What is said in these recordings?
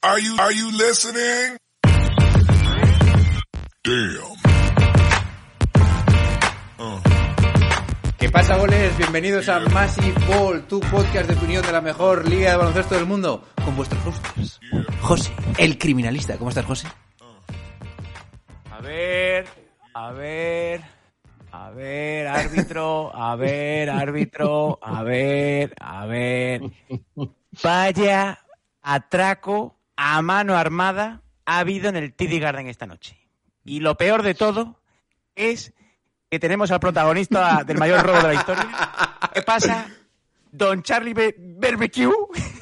Are you, are you listening? Damn. ¿Qué pasa, goles? Bienvenidos a Massive Ball, tu podcast de opinión de la mejor liga de baloncesto del mundo, con vuestros hosters. José, el criminalista. ¿Cómo estás, José? A ver, a ver, a ver, árbitro, a ver, árbitro, a ver, a ver. Vaya atraco a mano armada ha habido en el TD Garden esta noche. Y lo peor de todo es que tenemos al protagonista del mayor robo de la historia. ¿Qué pasa? Don Charlie Be- Barbecue.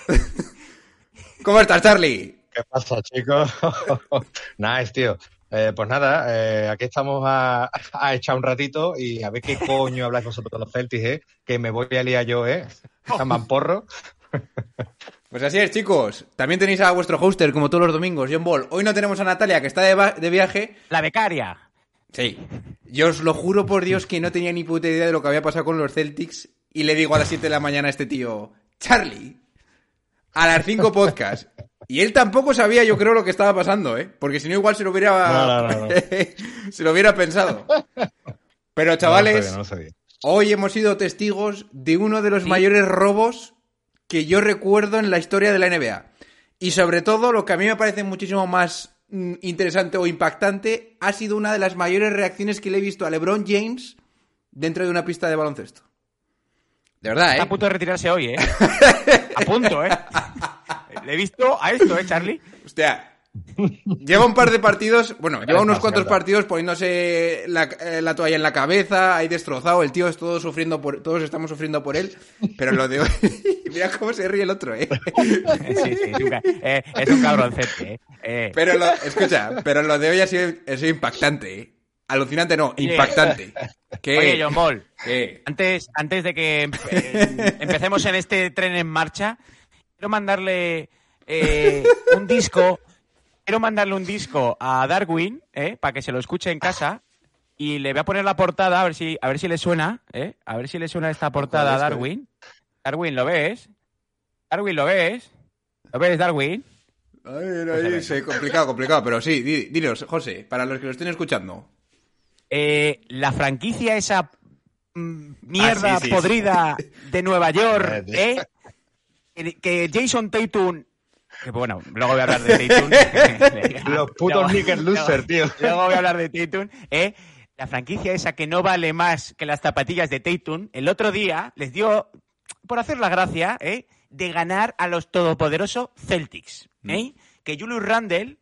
¿Cómo estás, Charlie? ¿Qué pasa, chicos? nice, tío. Eh, pues nada, eh, aquí estamos a, a echar un ratito y a ver qué coño habláis vosotros de los Celtics, ¿eh? Que me voy a liar yo, ¿eh? Llaman porro. Pues así es, chicos. También tenéis a vuestro hoster, como todos los domingos, John Ball. Hoy no tenemos a Natalia, que está de, de viaje. La becaria. Sí. Yo os lo juro por Dios que no tenía ni puta idea de lo que había pasado con los Celtics. Y le digo a las 7 de la mañana a este tío, Charlie, a las 5 podcast. Y él tampoco sabía, yo creo, lo que estaba pasando, ¿eh? Porque si no, igual se lo hubiera. No, no, no, no. se lo hubiera pensado. Pero, No chavales, lo sabía, no lo sabía. hoy hemos sido testigos de uno de los mayores robos que yo recuerdo en la historia de la NBA. Y sobre todo, lo que a mí me parece muchísimo más mm, interesante o impactante, ha sido una de las mayores reacciones que le he visto a LeBron James dentro de una pista de baloncesto. De verdad, Está a ¿eh? punto de retirarse hoy, ¿eh? A punto, ¿eh? Le he visto a esto, ¿eh, Charlie? Hostia. Lleva un par de partidos, bueno, lleva unos cuantos partidos poniéndose la, eh, la toalla en la cabeza, ahí destrozado, el tío es todo sufriendo por, todos estamos sufriendo por él, pero lo de hoy, mira cómo se ríe el otro, eh. Sí, sí, es un, ca- eh, es un cabroncete, ¿eh? Eh, Pero lo, escucha, pero lo de hoy ha sido, ha sido impactante, ¿eh? Alucinante no, impactante. ¿Qué? Oye, John Ball, ¿Qué? antes, antes de que em- eh, empecemos en este tren en marcha, quiero mandarle eh, un disco, quiero mandarle un disco a Darwin, ¿eh? Para que se lo escuche en casa. Y le voy a poner la portada, a ver si, a ver si le suena, ¿eh? A ver si le suena esta portada a ¿Cuál es, Darwin. Darwin, ¿lo ves? Darwin, ¿lo ves? ¿Lo ves, Darwin? Ay, ay, sí, complicado, complicado, pero sí, di- dinos, José, para los que lo estén escuchando. Eh, la franquicia esa mm, mierda Ah, sí, sí, podrida de Nueva York, Eh. Que, que Jason Tatum... Que bueno, luego voy a hablar de Tatum. Los putos Nicker loser, tío. Luego voy a hablar de Tatum, ¿eh? La franquicia esa que no vale más que las zapatillas de Tatum, el otro día les dio, por hacer la gracia, ¿eh? De ganar a los todopoderosos Celtics, ¿eh? Que Julius Randle,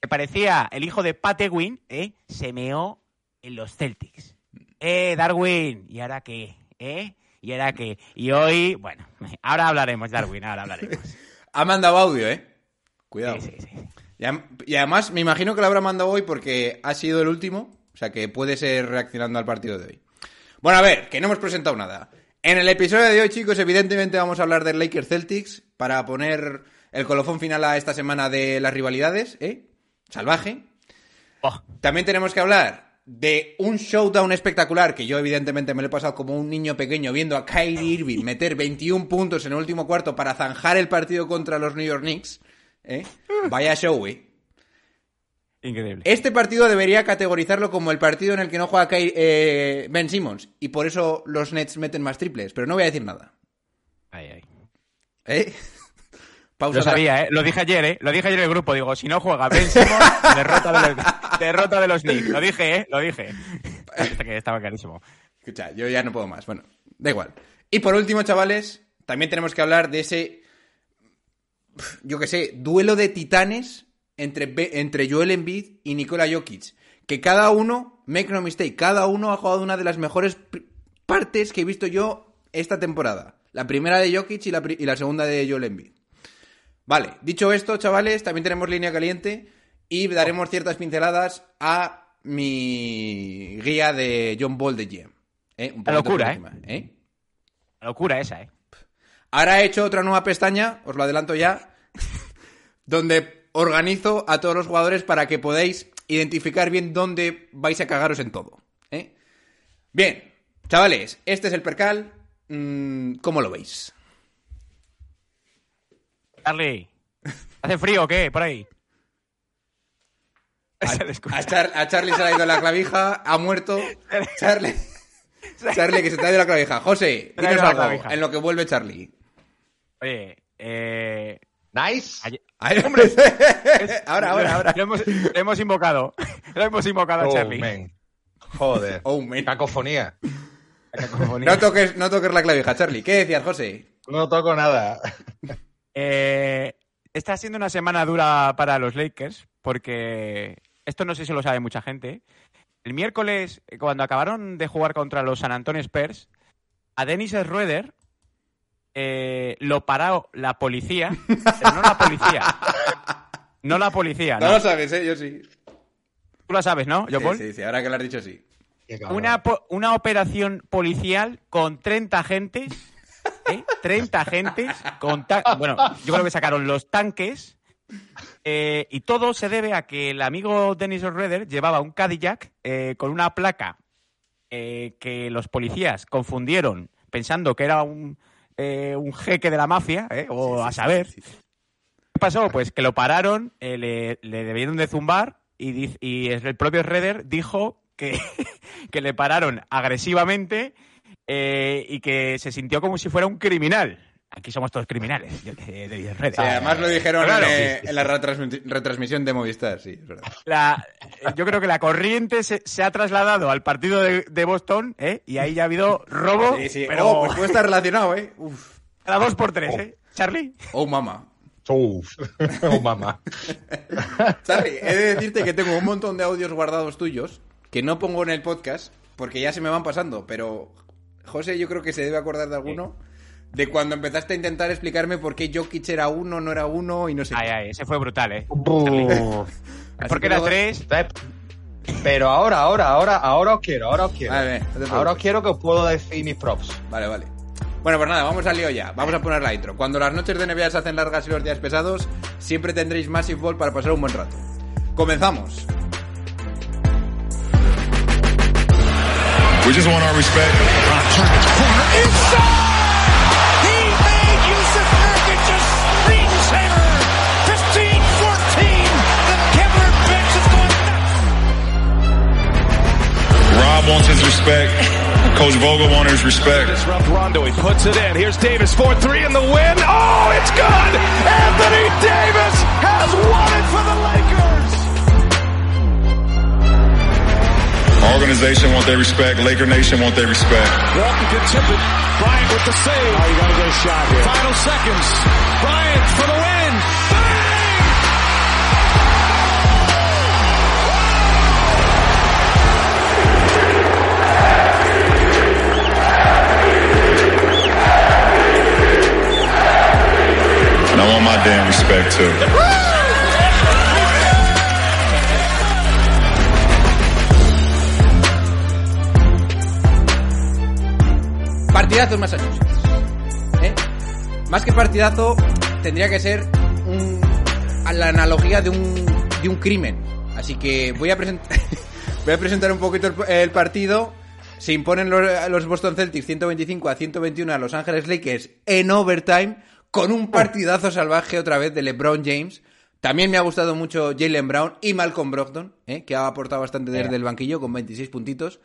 que parecía el hijo de Pat Ewing, ¿eh? Se meó en los Celtics. Eh, Darwin, ¿y ahora qué? ¿Eh? ¿Y ahora qué? Y hoy, bueno, ahora hablaremos, Darwin, ahora hablaremos. Ha mandado audio, ¿eh? Cuidado. Sí, sí, sí. Y, además, me imagino que lo habrá mandado hoy porque ha sido el último. O sea, que puede ser reaccionando al partido de hoy. Bueno, a ver, que no hemos presentado nada. En el episodio de hoy, chicos, evidentemente vamos a hablar del Lakers Celtics para poner el colofón final a esta semana de las rivalidades, ¿eh? Salvaje. Oh, También tenemos que hablar de un showdown espectacular que yo evidentemente me lo he pasado como un niño pequeño viendo a Kyrie Irving meter 21 puntos en el último cuarto para zanjar el partido contra los New York Knicks. ¿eh? Vaya show, ¿eh? increíble. Este partido debería categorizarlo como el partido en el que no juega Ky- eh, Ben Simmons y por eso los Nets meten más triples, pero no voy a decir nada. Ay, ay. ¿Eh? Pausa Lo sabía, ¿eh? Lo dije ayer, ¿eh? Lo dije ayer en el grupo. Digo, si no juega Ben Simmons, derrota de los, derrota de los Knicks. Lo dije, ¿eh? Lo dije. Que estaba clarísimo. Escucha, yo ya no puedo más. Bueno, da igual. Y por último, chavales, también tenemos que hablar de ese, yo qué sé, duelo de titanes entre, entre Joel Embiid y Nikola Jokic. Que cada uno, make no mistake, cada uno ha jugado una de las mejores partes que he visto yo esta temporada. La primera de Jokic y la, y la segunda de Joel Embiid. Vale, dicho esto, chavales, también tenemos línea caliente y daremos ciertas pinceladas a mi guía de John Ball de GM. ¿eh? Un La locura, ¿eh? encima, ¿eh? La locura esa, ¿eh? Ahora he hecho otra nueva pestaña, os lo adelanto ya, donde organizo a todos los jugadores para que podáis identificar bien dónde vais a cagaros en todo. ¿eh? Bien, chavales, este es el percal. Mm, ¿Cómo lo veis? Charlie, ¿hace frío o qué? Por ahí. A, Char- Charlie se le ha ido la clavija, ha muerto. Charlie, Charlie, que se te ha ido la clavija. José, dinos algo clavija. en lo que vuelve Charlie. Oye, eh... Nice. ayer- Ay, hombre. ahora, ahora, ahora. Lo hemos, lo hemos invocado. Lo hemos invocado a Oh, Charlie. man. Joder. Oh, man. Cacofonía. No toques, no toques la clavija, Charlie. ¿Qué decías, José? No toco nada. Eh, está siendo una semana dura para los Lakers porque esto no sé si lo sabe mucha gente. El miércoles, cuando acabaron de jugar contra los San Antonio Spurs, a Dennis Schroeder eh, lo paró la policía, pero no la policía. No la policía, No no. lo sabes, ¿eh? Yo sí. Tú lo sabes, ¿no, John Sí, Paul? sí, sí, ahora que lo has dicho, sí. Una, po- una operación policial con 30 agentes. ¿Eh? 30 agentes. Con bueno, yo creo que sacaron los tanques. eh, y todo se debe a que el amigo Dennis O'Redder llevaba un Cadillac eh, con una placa eh, que los policías confundieron pensando que era un, eh, un jeque de la mafia, ¿eh? o a saber. Sí. ¿Qué pasó? Pues que lo pararon, eh, le, le debieron de zumbar y el propio Redder dijo que, que le pararon agresivamente eh, y que se sintió como si fuera un criminal. Aquí somos todos criminales, de. Sí, además lo dijeron Claro. en, eh, en la retransmi- retransmisión de Movistar, sí, es verdad. La- yo creo que la corriente se, se ha trasladado al partido de, de Boston ¿eh? y ahí ya ha habido robo, Sí, sí. pero Oh, pues puede estar relacionado, ¿eh? Uf. cada dos por tres, ¿eh? Charlie. Oh, mamá. Uf. Oh, mamá. Charlie, he de decirte que tengo un montón de audios guardados tuyos que no pongo en el podcast porque ya se me van pasando, pero José yo creo que se debe acordar de alguno de cuando empezaste a intentar explicarme por qué Jokic era uno, no era uno y no sé Ay, qué. ay, ese fue brutal, ¿eh? Porque que era luego- tres. Pero ahora, ahora, ahora, ahora os quiero, ahora os quiero. Vale, no ahora os quiero que os puedo decir mis props. Vale, vale. Bueno, pues nada, vamos al lío ya. Vamos a poner la intro. Cuando las noches de NBA se hacen largas y los días pesados, siempre tendréis Massive Ball para pasar un buen rato. Comenzamos. We just want our respect. He made Yusuf Nurkic a screensaver. 15-14. The Kevlar bench is going nuts. Rob wants his respect. Coach Vogel wants his respect. Disrupt Rondo. He puts it in. Here's Davis 4-3 in the win. Oh, it's good. Anthony Davis has won it for the Lakers. Organization want their respect. Laker Nation want their respect. Walton can tip it. Bryant with the save. Oh, you got to get a shot here. Final seconds. Bryant for the win. Bang! And I want my damn respect too. Partidazo en Massachusetts. ¿Eh? Más que partidazo, tendría que ser un- a la analogía de un, de un crimen. Así que voy a, present- voy a presentar un poquito el, el partido. Se imponen los, los Boston Celtics 125 a 121 a Los Ángeles Lakers en overtime con un partidazo salvaje otra vez de LeBron James. También me ha gustado mucho Jalen Brown y Malcolm Brogdon, ¿eh? que ha aportado bastante desde el banquillo con 26 puntitos.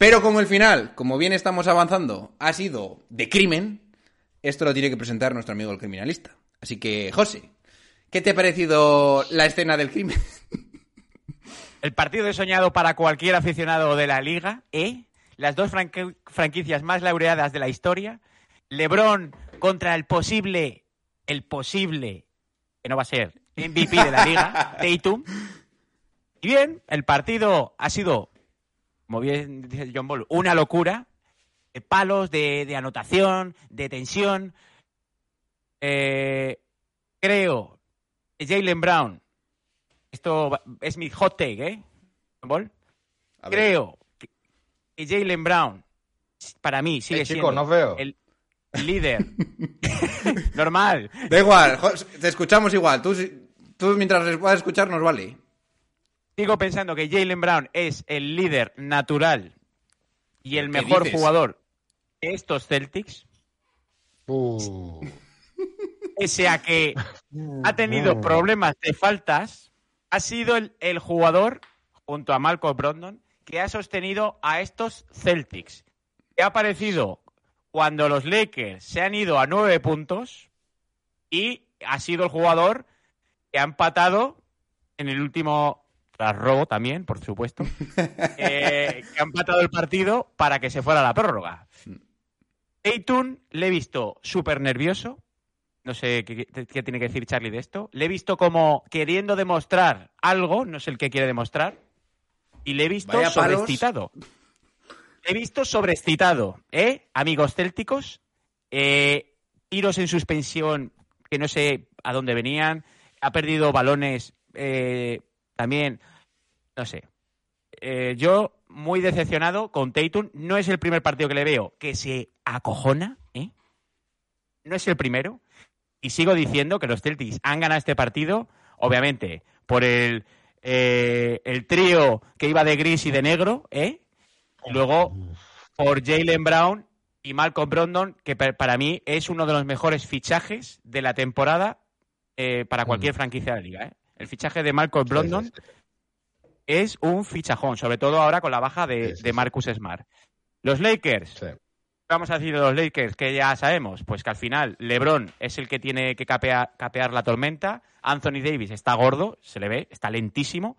Pero como el final, como bien estamos avanzando, ha sido de crimen, esto lo tiene que presentar nuestro amigo el criminalista. Así que, José, ¿qué te ha parecido la escena del crimen? El partido he soñado para cualquier aficionado de la liga, ¿eh? Las dos franqui- franquicias más laureadas de la historia. LeBron contra el posible, el posible, que no va a ser, MVP de la liga, Tatum. Y bien, el partido ha sido, como bien dice John Ball, una locura. De palos, de, de anotación, de tensión. Eh, Creo que Jalen Brown, esto es mi hot take, ¿eh? A ver. Creo que Jalen Brown, para mí, sigue Eh, siendo no veo. el líder. Normal. Da igual, te escuchamos igual. Tú, tú mientras puedas escuchar nos vale. Sigo pensando que Jalen Brown es el líder natural y el ¿Qué mejor dices? jugador de estos Celtics, Uh, pese a que ha tenido problemas de faltas, ha sido el, el jugador, junto a Malcolm Brogdon, que ha sostenido a estos Celtics. Que ha aparecido cuando los Lakers se han ido a nueve puntos y ha sido el jugador que ha empatado en el último tras robo también, por supuesto, eh, que ha empatado el partido para que se fuera a la prórroga. Tatum le he visto súper nervioso. No sé qué, tiene que decir Charlie de esto. Le he visto como queriendo demostrar algo, no sé el que quiere demostrar. Y le he visto Vaya palos. Le he visto sobreexcitado, ¿eh? Amigos célticos. Eh, tiros en suspensión que no sé a dónde venían. Ha perdido balones eh, también. No sé. Eh, yo muy decepcionado con Tatum. No es el primer partido que le veo que se acojona, ¿eh? No es el primero. Y sigo diciendo que los Celtics han ganado este partido, obviamente, por el, eh, el trío que iba de gris y de negro, ¿eh? Y luego por Jalen Brown y Malcolm Brogdon, que pa- para mí es uno de los mejores fichajes de la temporada eh, para cualquier franquicia de la liga. ¿eh? El fichaje de sí, sí, sí. es un fichajón, sobre todo ahora con la baja de. Marcus Smart. Los Lakers, vamos a decir de los Lakers que ya sabemos, pues que al final LeBron es el que tiene que capea- capear la tormenta, Anthony Davis está gordo, se le ve, está lentísimo.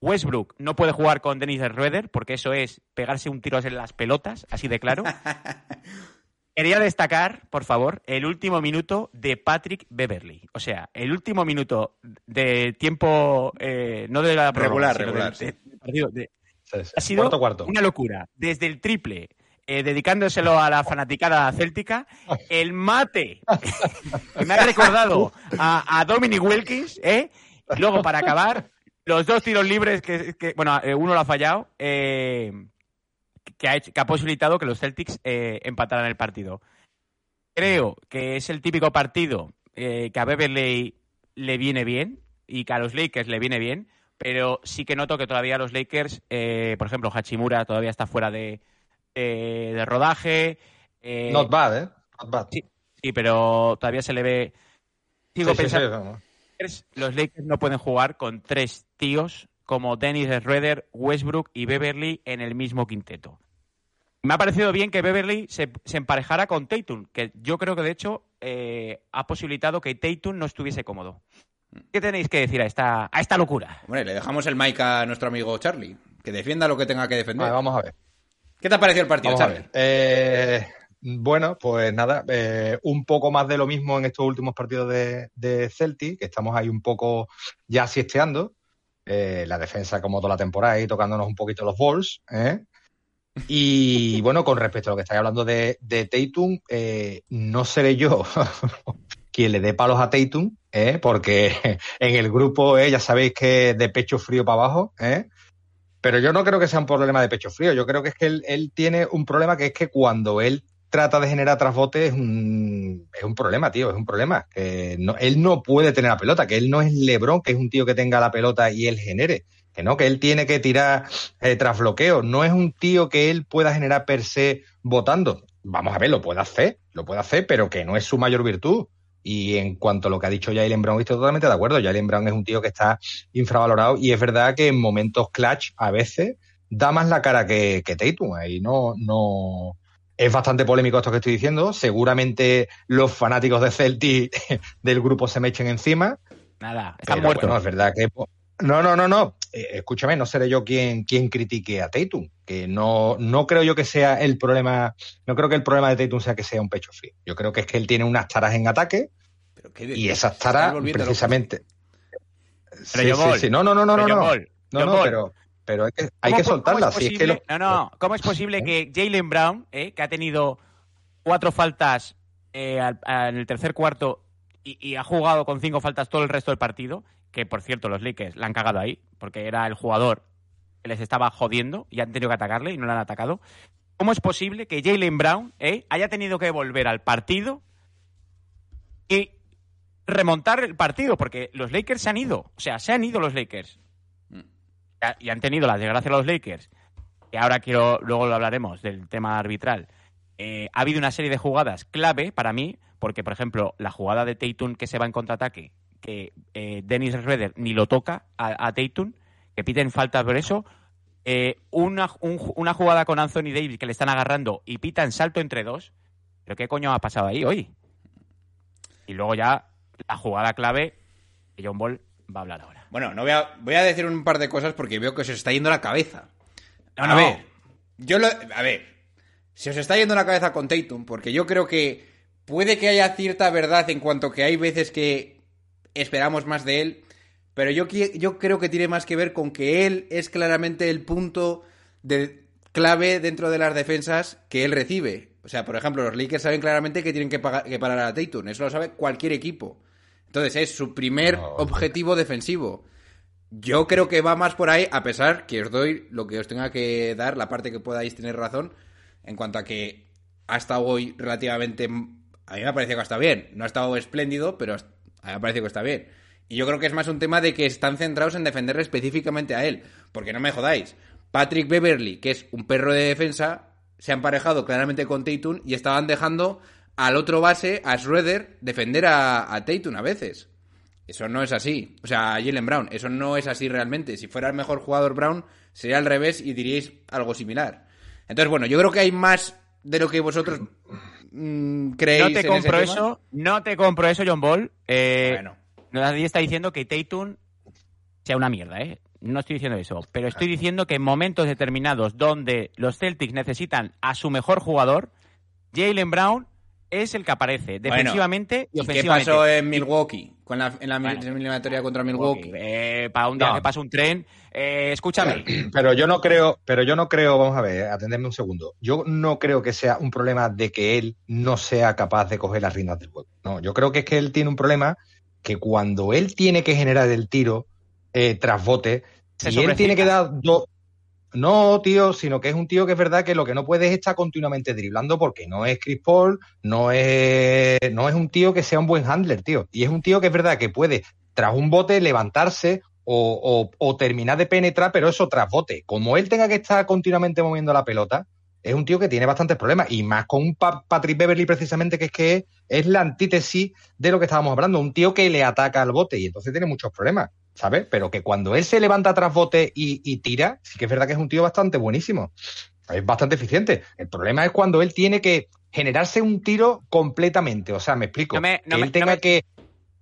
Westbrook no puede jugar con Dennis Schroeder porque eso es pegarse un tiro en las pelotas, así de claro. Quería destacar, por favor, el último minuto de Patrick Beverly. O sea, el último minuto de tiempo, eh, no de la Regular, sino regular, sí. partido, de- Sí, sí. ha sido Cuarto, cuarto. una locura. Desde el triple, eh, dedicándoselo a la fanaticada céltica, el mate, que me ha recordado a, a Dominic Wilkins, ¿eh? Y luego, para acabar, los dos tiros libres que, que- bueno, eh, uno lo ha fallado, eh, que, ha hecho- que ha posibilitado que los Celtics eh, empataran el partido. Creo que es el típico partido eh, que a Beverly le viene bien y que a los Lakers le viene bien, pero sí que noto que todavía los Lakers, eh, por ejemplo, Hachimura todavía está fuera de, de- de rodaje. eh, Not bad, ¿eh? Not bad. Sí, sí, pero todavía se le ve. Sigo Sí, pensando sí, los Lakers no pueden jugar con tres tíos como Dennis Schroeder, Westbrook y Beverly en el mismo quinteto. Me ha parecido bien que Beverly se, se emparejara con Tatum, que yo creo que de hecho eh, ha posibilitado que Tatum no estuviese cómodo. ¿Qué tenéis que decir a esta, a esta locura? Hombre, le dejamos el mic a nuestro amigo Charlie. Que defienda lo que tenga que defender. Vale, vamos a ver. ¿Qué te ha parecido el partido, Vamos a Charlie? ver. Eh, bueno, pues nada, eh, un poco más de lo mismo en estos últimos partidos de, de Celtic, que estamos ahí un poco ya siesteando. Eh, la defensa como toda la temporada y tocándonos un poquito los balls. ¿eh? Y bueno, con respecto a lo que estáis hablando de, de eh, no seré yo quien le dé palos a Tatum, ¿eh? porque en el grupo eh, ya sabéis que de pecho frío para abajo, ¿eh? Pero yo no creo que sea un problema de pecho frío. Yo creo que es que él, él tiene un problema que es que cuando él trata de generar trasbote es un, es un problema, tío, es un problema. Que no, él no puede tener la pelota, que él no es Lebron, que es un tío que tenga la pelota y él genere. Que no, que él tiene que tirar eh, tras bloqueo. No es un tío que él pueda generar per se votando. Vamos a ver, lo puede hacer, lo puede hacer, pero que no es su mayor virtud. Y en cuanto a lo que ha dicho Jalen Brown, estoy totalmente de acuerdo. Jalen Brown es un tío que está infravalorado y es verdad que en momentos clutch a veces da más la cara que, que Tatum. Ahí no, no. Es bastante polémico esto que estoy diciendo. Seguramente los fanáticos de Celtic del grupo se me echen encima. Nada, están Pero muertos. bueno, es verdad que. No, no, no, no. Eh, escúchame, no seré yo quien, quien critique a Tatum. Que no, no creo yo que sea el problema. No creo que el problema de Tatum sea que sea un pecho frío. Yo creo que es que él tiene unas taras en ataque Pero qué- y esas taras, precisamente. Pero Sí, sí, sí. No, no, no, no, no. Pero no. No, no, pero, pero hay que, hay ¿Cómo que soltarla. es Si es que posible- lo- No, no. ¿Cómo es posible que Jalen Brown, eh, que ha tenido cuatro faltas eh, al- al- en el tercer cuarto y, y ha jugado con cinco faltas todo el resto del partido, que por cierto los Lakers la han cagado ahí, porque era el jugador que les estaba jodiendo y han tenido que atacarle y no le han atacado. ¿Cómo es posible que Jalen Brown eh, haya tenido que volver al partido y remontar el partido? Porque los Lakers se han ido, o sea, se han ido los Lakers. Ya- Y han tenido la desgracia los Lakers. Y ahora quiero, luego lo hablaremos del tema arbitral. Eh, ha habido una serie de jugadas clave para mí, porque, por ejemplo, la jugada de Tatum que se va en contraataque, que eh, Dennis Schroeder ni lo toca a, a Tatum, que piden falta por eso. Eh, una, un- una jugada con Anthony Davis que le están agarrando y pitan salto entre dos. ¿Pero qué coño ha pasado ahí hoy? Y luego ya la jugada clave que John Ball va a hablar ahora. Bueno, no voy a, voy a decir un par de cosas porque veo que se os está yendo la cabeza. No, a ver, yo lo, a ver, se os está yendo la cabeza con Tatum porque yo creo que puede que haya cierta verdad en cuanto que hay veces que esperamos más de él, pero yo, yo creo que tiene más que ver con que él es claramente el punto de clave dentro de las defensas que él recibe. O sea, por ejemplo, los Lakers saben claramente que tienen que, pagar- que parar a Tatum, eso lo sabe cualquier equipo. Entonces es su primer No, objetivo defensivo. Yo creo que va más por ahí, a pesar que os doy lo que os tenga que dar, la parte que podáis tener razón, en cuanto a que ha estado hoy relativamente... A mí me ha parecido que está bien. No ha estado espléndido, pero a mí me ha parecido que está bien. Y yo creo que es más un tema de que están centrados en defenderle específicamente a él. Porque no me jodáis. Patrick Beverly, que es un perro de defensa, se ha emparejado claramente con Tatum y estaban dejando al otro base, a Schroeder, defender a, a a veces. Eso no es así. O sea, Jalen Brown, eso no es así realmente. Si fuera el mejor jugador Brown, sería al revés y diríais algo similar. Entonces, bueno, yo creo que hay más de lo que vosotros mm, creéis. No te en ese compro tema. eso, no te compro eso, John Ball. Eh, Bueno. Nadie está diciendo que Tatum sea una mierda, ¿eh? No estoy diciendo eso, pero estoy diciendo que en momentos determinados donde los Celtics necesitan a su mejor jugador, Jalen Brown es el que aparece defensivamente y ¿Y qué ofensivamente. pasó en Milwaukee? Con la, en la Bueno. eliminatoria contra Milwaukee. Eh, para un día No. que pasa un tren, eh, escúchame. Pero yo no creo, pero yo no creo, vamos a ver, atendedme un segundo. Yo no creo que sea un problema de que él no sea capaz de coger las riendas del juego. No, yo creo que es que él tiene un problema que cuando él tiene que generar el tiro eh, tras bote, si él tiene que dar dos. No, tío, sino que es un tío que es verdad que lo que no puede es estar continuamente driblando porque no es Chris Paul, no es, no es un tío que sea un buen handler, tío. Y es un tío que es verdad que puede, tras un bote, levantarse o, o- terminar de penetrar, pero eso tras bote. Como él tenga que estar continuamente moviendo la pelota, es un tío que tiene bastantes problemas. Y más con un Pa- Patrick Beverly, precisamente, que es que es, es la antítesis de lo que estábamos hablando. Un tío que le ataca al bote y entonces tiene muchos problemas. ¿Sabes? Pero que cuando él se levanta tras bote y, y tira, sí que es verdad que es un tío bastante buenísimo. Es bastante eficiente. El problema es cuando él tiene que generarse un tiro completamente. O sea, me explico. No me- no que me- él tenga no me- que.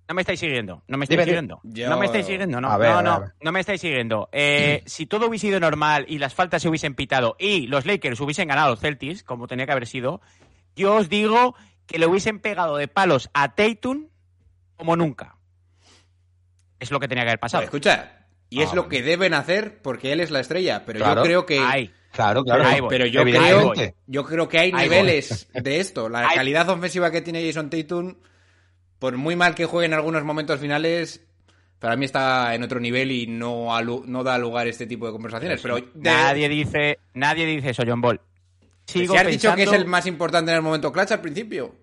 No me estáis siguiendo, no me estáis siguiendo. Yo- No me estáis siguiendo, no. Ver, no, no, no me estáis siguiendo. Eh, si todo hubiese ido normal y las faltas se hubiesen pitado y los Lakers hubiesen ganado a los Celtics, como tenía que haber sido, yo os digo que le hubiesen pegado de palos a Tatum como nunca. Es lo que tenía que haber pasado. Pues escucha, y es Ah, lo que deben hacer porque él es la estrella. Pero Claro. yo creo que. Ahí. Claro, claro. Pero yo creo, yo creo que hay Ahí niveles de esto. La Ahí- calidad ofensiva que tiene Jason Tatum, por muy mal que juegue en algunos momentos finales, para mí está en otro nivel y no, alu- no da lugar a este tipo de conversaciones. Pero de- Nadie dice, nadie dice eso, John Ball. Sigo si has dicho que es pensando- el más importante en el momento clutch al principio.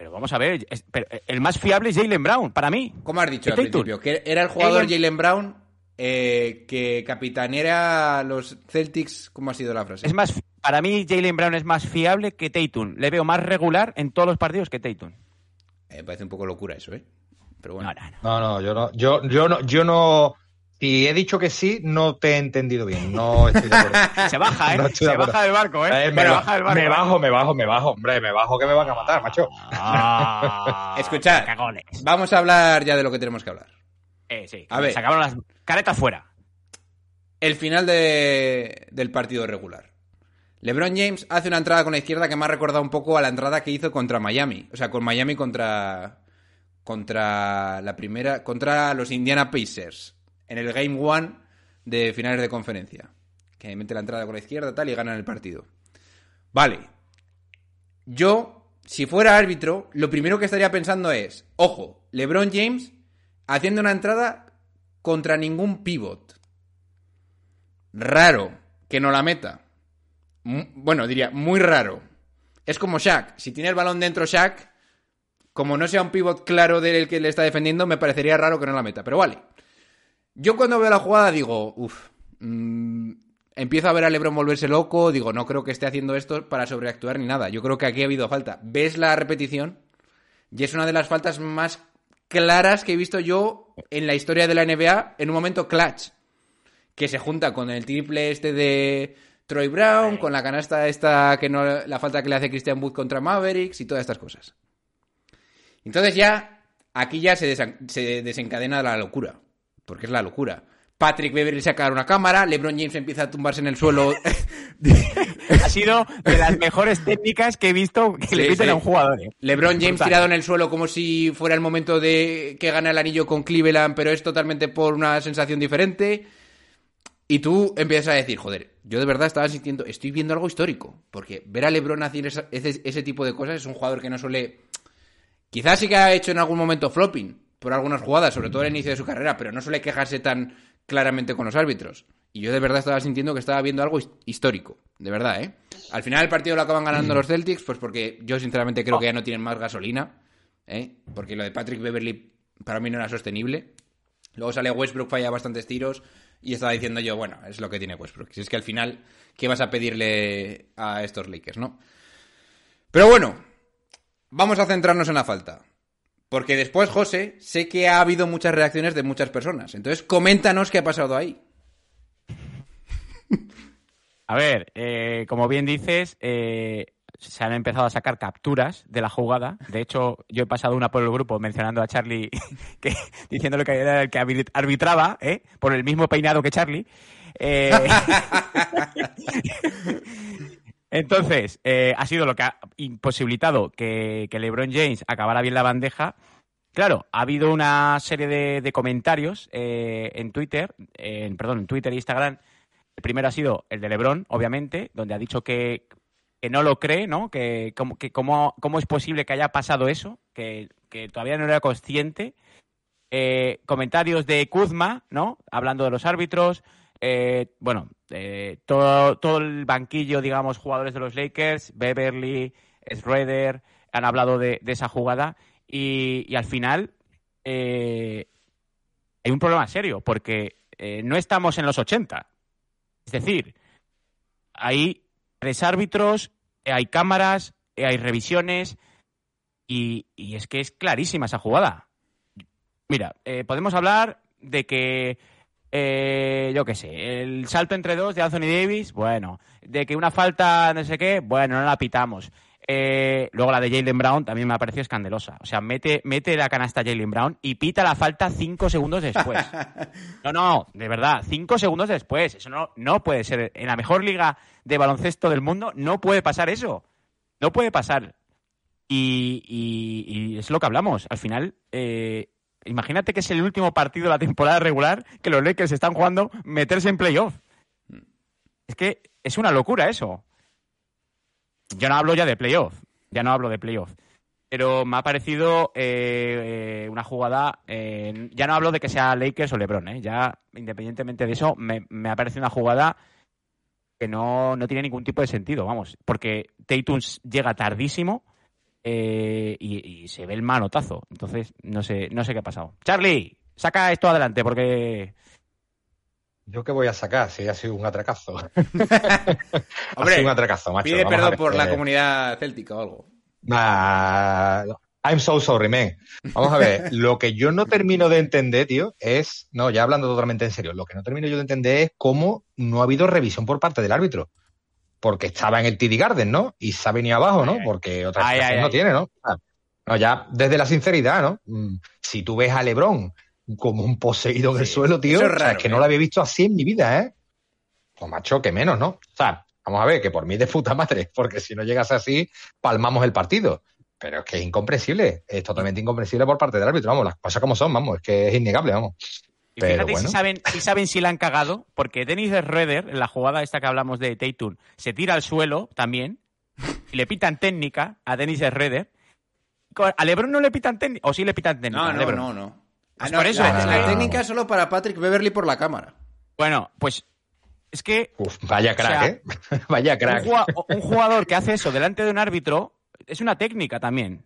Pero vamos a ver, es- pero el más fiable es Jalen Brown, para mí. ¿Cómo has dicho al Tatum. principio? Que era el jugador Jalen- Jalen Brown eh, que capitaneara los Celtics. ¿Cómo ha sido la frase? Es más, para mí Jalen Brown es más fiable que Tatum. Le veo más regular en todos los partidos que Tatum. Eh, me parece un poco locura eso, ¿eh? Pero bueno. No, no, no. No, no, yo no, yo, yo no, yo no. Si he dicho que sí, no te he entendido bien. No estoy de acuerdo. Se baja, ¿eh? No Se de baja del barco, ¿eh? Eh, Se me, ba- baja del barco. me bajo, me bajo, me bajo, hombre, me bajo que me van a matar, macho. Ah, Escuchad, cagones. vamos a hablar ya de lo que tenemos que hablar. Eh, sí, A ver. sacaron las caretas fuera. El final de- del partido regular. LeBron James hace una entrada con la izquierda que me ha recordado un poco a la entrada que hizo contra Miami. O sea, con Miami contra. Contra la primera. Contra los Indiana Pacers. En el Game One de finales de conferencia. Que mete la entrada con la izquierda tal y ganan el partido. Vale. Yo, si fuera árbitro, lo primero que estaría pensando es, ojo, LeBron James haciendo una entrada contra ningún pivot. Raro que no la meta. Bueno, diría, muy raro. Es como Shaq. Si tiene el balón dentro Shaq, como no sea un pivot claro del que le está defendiendo, me parecería raro que no la meta. Pero vale. Yo cuando veo la jugada digo, uff, empiezo a ver a Lebron volverse loco, digo, no creo que esté haciendo esto para sobreactuar ni nada. Yo creo que aquí ha habido falta. Ves la repetición y es una de las faltas más claras que he visto yo en la historia de la NBA en un momento clutch. Que se junta con el triple este de Troy Brown, con la canasta esta que no la falta que le hace Christian Wood contra Mavericks y todas estas cosas. Entonces ya, aquí ya se, desen- se desencadena la locura. Porque es la locura. Patrick Beverly saca una cámara, LeBron James empieza a tumbarse en el suelo. Ha sido de las mejores técnicas que he visto que le piten sí. a un jugador. ¿eh? LeBron James tirado en el suelo como si fuera el momento de que gana el anillo con Cleveland, pero es totalmente por una sensación diferente. Y tú empiezas a decir, joder, yo de verdad estaba sintiendo, estoy viendo algo histórico. Porque ver a LeBron hacer ese tipo de cosas es un jugador que no suele. Quizás sí que ha hecho en algún momento flopping por algunas jugadas, sobre todo al inicio de su carrera, pero no suele quejarse tan claramente con los árbitros. Y yo de verdad estaba sintiendo que estaba viendo algo his- histórico. De verdad, ¿eh? Al final el partido lo acaban ganando los Celtics, pues porque yo sinceramente creo que ya no tienen más gasolina. ¿eh? Porque lo de Patrick Beverly para mí no era sostenible. Luego sale Westbrook, falla bastantes tiros. Y estaba diciendo yo, bueno, es lo que tiene Westbrook. Si es que al final, ¿qué vas a pedirle a estos Lakers, no? Pero bueno, vamos a centrarnos en la falta. Porque después, José, sé que ha habido muchas reacciones de muchas personas. Entonces, coméntanos qué ha pasado ahí. A ver, eh, como bien dices, eh, se han empezado a sacar capturas de la jugada. De hecho, yo he pasado una por el grupo mencionando a Charlie, que, diciéndole que era el que arbit- arbitraba, ¿eh? por el mismo peinado que Charlie. Entonces, eh, ha sido lo que ha imposibilitado que, que LeBron James acabara bien la bandeja. Claro, ha habido una serie de, comentarios eh, en Twitter, en, perdón, en Twitter e Instagram. El primero ha sido el de LeBron, obviamente, donde ha dicho que, que no lo cree, ¿no? Que, que cómo, cómo es posible que haya pasado eso, que, que todavía no era consciente. Eh, comentarios de Kuzma, ¿no? Hablando de los árbitros. Eh, bueno, eh, todo, todo el banquillo, digamos, jugadores de los Lakers, Beverly, Schroeder, han hablado de, esa jugada. Y, al final eh, hay un problema serio, porque eh, no estamos en los 80. Es decir, hay tres árbitros, hay cámaras, hay revisiones, y, y es que es clarísima esa jugada. Mira, podemos hablar de que, eh, yo qué sé, el salto entre dos de Anthony Davis, bueno, de que una falta no sé qué, bueno, no la pitamos. Eh, luego la de Jalen Brown también me ha parecido escandalosa. O sea, mete, mete la canasta Jalen Brown y pita la falta cinco segundos después. No, no, de verdad, cinco segundos después. Eso no, no puede ser. En la mejor liga de baloncesto del mundo no puede pasar eso. No puede pasar. Y, y- y es lo que hablamos. Al final, eh, imagínate que es el último partido de la temporada regular que los Lakers están jugando meterse en playoff. Es que es una locura eso. Yo no hablo ya de playoff. Ya no hablo de playoff. Pero me ha parecido eh, una jugada. eh, ya no hablo de que sea Lakers o LeBron, ¿eh? Ya, independientemente de eso, me, me ha parecido una jugada que no, no tiene ningún tipo de sentido, vamos. Porque Tatum llega tardísimo eh, y, y se ve el manotazo. Entonces, no sé, no sé qué ha pasado. Charlie, saca esto adelante porque. ¿Yo qué voy a sacar? Si ha sido un atracazo. ha Hombre, sido un atracazo, macho. Pide Vamos perdón por la eh, comunidad céltica o algo. I'm so sorry, man. Vamos a ver, lo que yo no termino de entender, tío, es, no, ya hablando totalmente en serio, lo que no termino yo de entender es cómo no ha habido revisión por parte del árbitro. Porque estaba en el TD Garden, ¿no? Y se ha venido abajo, ¿no? Porque otra Ay, no ay. tiene, ¿no? Ah, No, ya desde la sinceridad, ¿no? Mm, Si tú ves a LeBron como un poseído en el Sí, suelo, tío, es o sea, raro, es que ¿eh? no lo había visto así en mi vida, ¿eh? Pues macho, que menos, ¿no? O sea, vamos a ver, que por mí de puta madre, porque si no llegas así, palmamos el partido. Pero es que es incomprensible, es totalmente incomprensible por parte del árbitro, vamos, las cosas como son, vamos, es que es innegable, vamos. Y Pero fíjate bueno. si, saben, si saben si la han cagado, porque Dennis Schroeder, en la jugada esta que hablamos de Tatum, se tira al suelo también. y le pitan técnica a Dennis Schroeder. Co- A LeBron no le pitan técnica, o sí le pitan técnica. No, a no, LeBron. no, no. Ah, Pues no, por eso, la, es la que- técnica es solo para Patrick Beverly por la cámara. Bueno, pues es que Uf, vaya crack, O sea, ¿eh? vaya crack. un jugador que hace eso delante de un árbitro es una técnica también.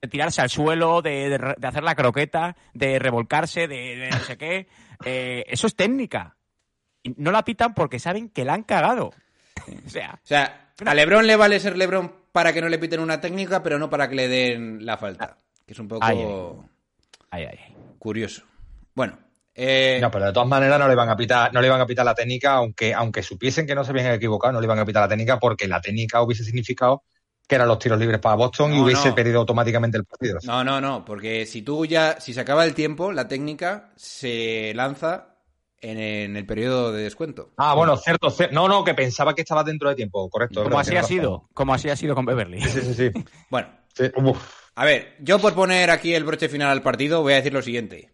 De tirarse al suelo, de, de hacer la croqueta, de revolcarse, de, de no sé qué. Eh, eso es técnica. Y no la pitan porque saben que la han cagado. o sea, O sea, a LeBron le vale ser LeBron para que no le piten una técnica, pero no para que le den la falta. Que es un poco Ay, ay, ay. curioso. Bueno, eh, No, pero de todas maneras no le van a pitar, no le van a pitar la técnica, aunque, aunque supiesen que no se habían equivocado, no le iban a pitar la técnica porque la técnica hubiese significado que eran los tiros libres para Boston y No, hubiese no. perdido automáticamente el partido. no, no, no, porque si tú ya, si se acaba el tiempo, la técnica se lanza en, en el periodo de descuento. Ah, bueno, cierto, cier- No, no, que pensaba que estaba dentro de tiempo, correcto. Como así ha sido, como así ha sido con Beverly. Sí, sí, sí. Bueno, Sí, uf. A ver, yo por poner aquí el broche final al partido voy a decir lo siguiente.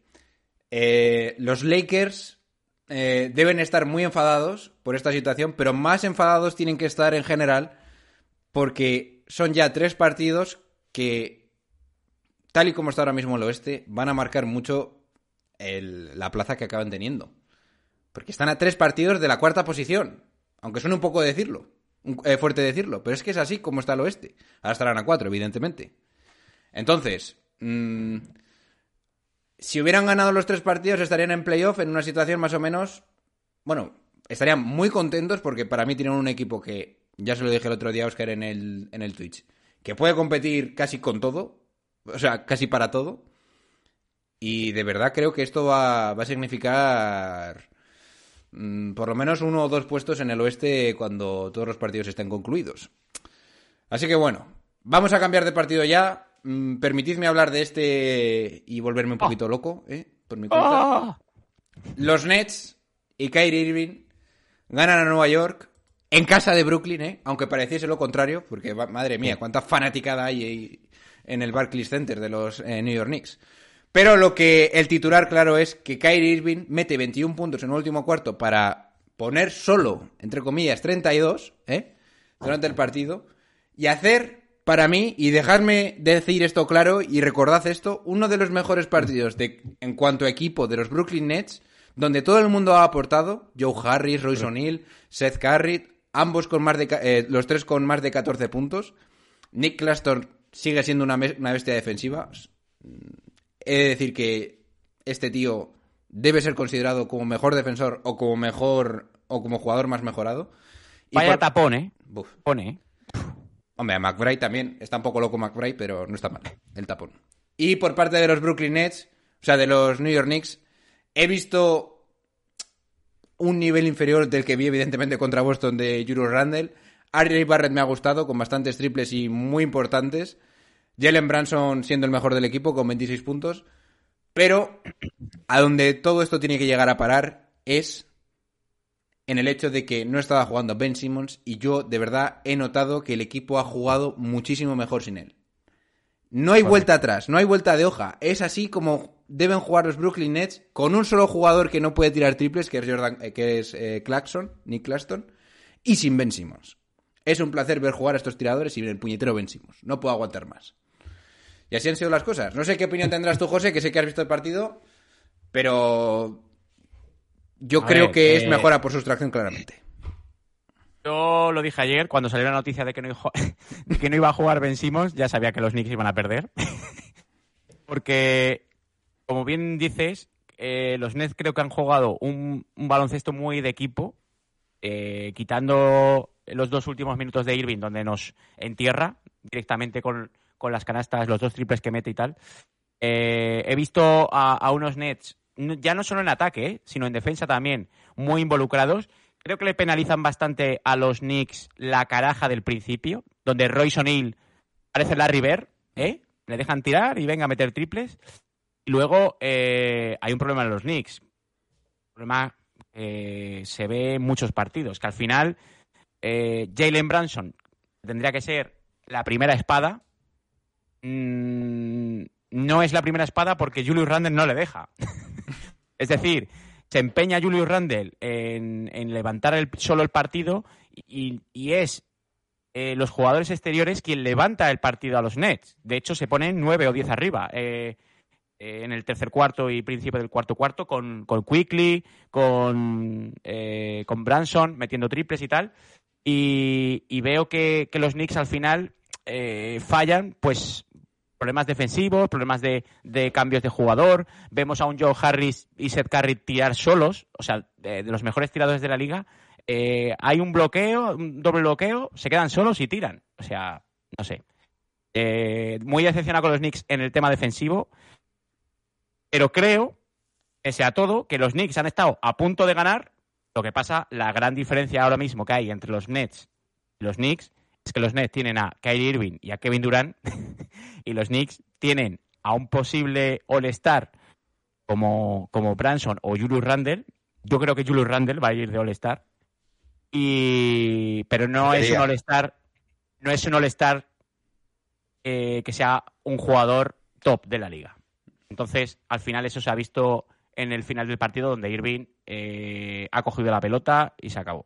Eh, los Lakers eh, deben estar muy enfadados por esta situación, pero más enfadados tienen que estar en general porque son ya tres partidos que, tal y como está ahora mismo el oeste, van a marcar mucho la plaza que acaban teniendo. Porque están a tres partidos de la cuarta posición, aunque suene un poco decirlo, eh, fuerte decirlo, pero es que es así como está el oeste. Ahora estarán a cuatro, evidentemente. Entonces, mm, si hubieran ganado los tres partidos, estarían en playoff en una situación más o menos. Bueno, estarían muy contentos porque para mí tienen un equipo que, ya se lo dije el otro día a Oscar en el, en el Twitch, que puede competir casi con todo, o sea, casi para todo. Y de verdad creo que esto va, va a significar mm, por lo menos uno o dos puestos en el oeste cuando todos los partidos estén concluidos. Así que bueno, vamos a cambiar de partido ya. Mm, permitidme hablar de este y volverme un poquito loco, ¿eh? Por mi cuenta. ¡Ah! Los Nets y Kyrie Irving ganan a Nueva York en casa de Brooklyn, ¿eh? Aunque pareciese lo contrario, porque madre mía, cuánta fanaticada hay ahí en el Barclays Center de los eh, New York Knicks. Pero lo que el titular claro es que Kyrie Irving mete 21 puntos en el último cuarto para poner solo, entre comillas, 32, ¿eh? Durante el partido y hacer para mí y dejarme decir esto claro y recordad esto, uno de los mejores partidos de en cuanto a equipo de los Brooklyn Nets donde todo el mundo ha aportado, Joe Harris, Royce O'Neal, Seth Curry, ambos con más de eh, los tres con más de 14 puntos. Nick Claston sigue siendo una, una bestia defensiva. He de decir que este tío debe ser considerado como mejor defensor o como mejor o como jugador más mejorado. Y Vaya por- tapón, ¿eh? Buf. Pone, ¿eh? Hombre, a McBride también. Está un poco loco McBride, pero no está mal. El tapón. Y por parte de los Brooklyn Nets, o sea, de los New York Knicks, he visto un nivel inferior del que vi, evidentemente, contra Boston de Julius Randle. Ari Barrett me ha gustado, con bastantes triples y muy importantes. Jalen Branson siendo el mejor del equipo, con 26 puntos. Pero a donde todo esto tiene que llegar a parar es en el hecho de que no estaba jugando Ben Simmons y yo de verdad he notado que el equipo ha jugado muchísimo mejor sin él. No hay vuelta atrás, no hay vuelta de hoja. Es así como deben jugar los Brooklyn Nets con un solo jugador que no puede tirar triples, que es Jordan, eh, que es eh, Claxton, Nick Claxton, y sin Ben Simmons. Es un placer ver jugar a estos tiradores sin el puñetero Ben Simmons. No puedo aguantar más. Y así han sido las cosas. No sé qué opinión tendrás tú, José, que sé que has visto el partido, pero yo A creo ver, que es eh, mejora por sustracción claramente. Yo lo dije ayer cuando salió la noticia de que no, de que no iba a jugar Ben Simmons, ya sabía que los Knicks iban a perder. Porque, como bien dices, eh, los Nets creo que han jugado un, baloncesto muy de equipo, eh, quitando los dos últimos minutos de Irving, donde nos entierra directamente con, con las canastas, los dos triples que mete y tal. Eh, he visto a, a unos Nets, ya no solo en ataque, eh, sino en defensa también, muy involucrados. Creo que le penalizan bastante a los Knicks la caraja del principio, donde Royce O'Neal parece Larry Bird, ¿eh? Le dejan tirar y venga a meter triples. Luego eh, hay un problema en los Knicks. Un problema que se ve en muchos partidos, que al final eh, Jalen Branson tendría que ser la primera espada. mm, no es la primera espada porque Julius Randle no le deja. es decir, se empeña Julius Randle en, levantar el- solo el partido y, y es eh, los jugadores exteriores quien levanta el partido a los Nets. De hecho, se ponen 9 o 10 arriba. eh, eh, en el tercer cuarto y principio del cuarto cuarto con, con Quickly, con, eh, con Branson metiendo triples y tal. Y, veo que, los Knicks al final eh, fallan, pues problemas defensivos, problemas de, de cambios de jugador. Vemos a un Joe Harris y Seth Curry tirar solos, o sea, de, de los mejores tiradores de la liga. Eh, hay un bloqueo, un doble bloqueo, se quedan solos y tiran. O sea, no sé. Eh, muy decepcionado con los Knicks en el tema defensivo. Pero creo, pese a todo, que los Knicks han estado a punto de ganar. Lo que pasa, la gran diferencia ahora mismo que hay entre los Nets y los Knicks es que los Nets tienen a Kyrie Irving y a Kevin Durant y los Knicks tienen a un posible All-Star como, como Branson o Julius Randle. Yo creo que Julius Randle va a ir de All-Star. Y... Pero no es un. All-Star no es un All-Star eh, que sea un jugador top de la liga. Entonces, al final eso se ha visto en el final del partido donde Irving eh, ha cogido la pelota y se acabó.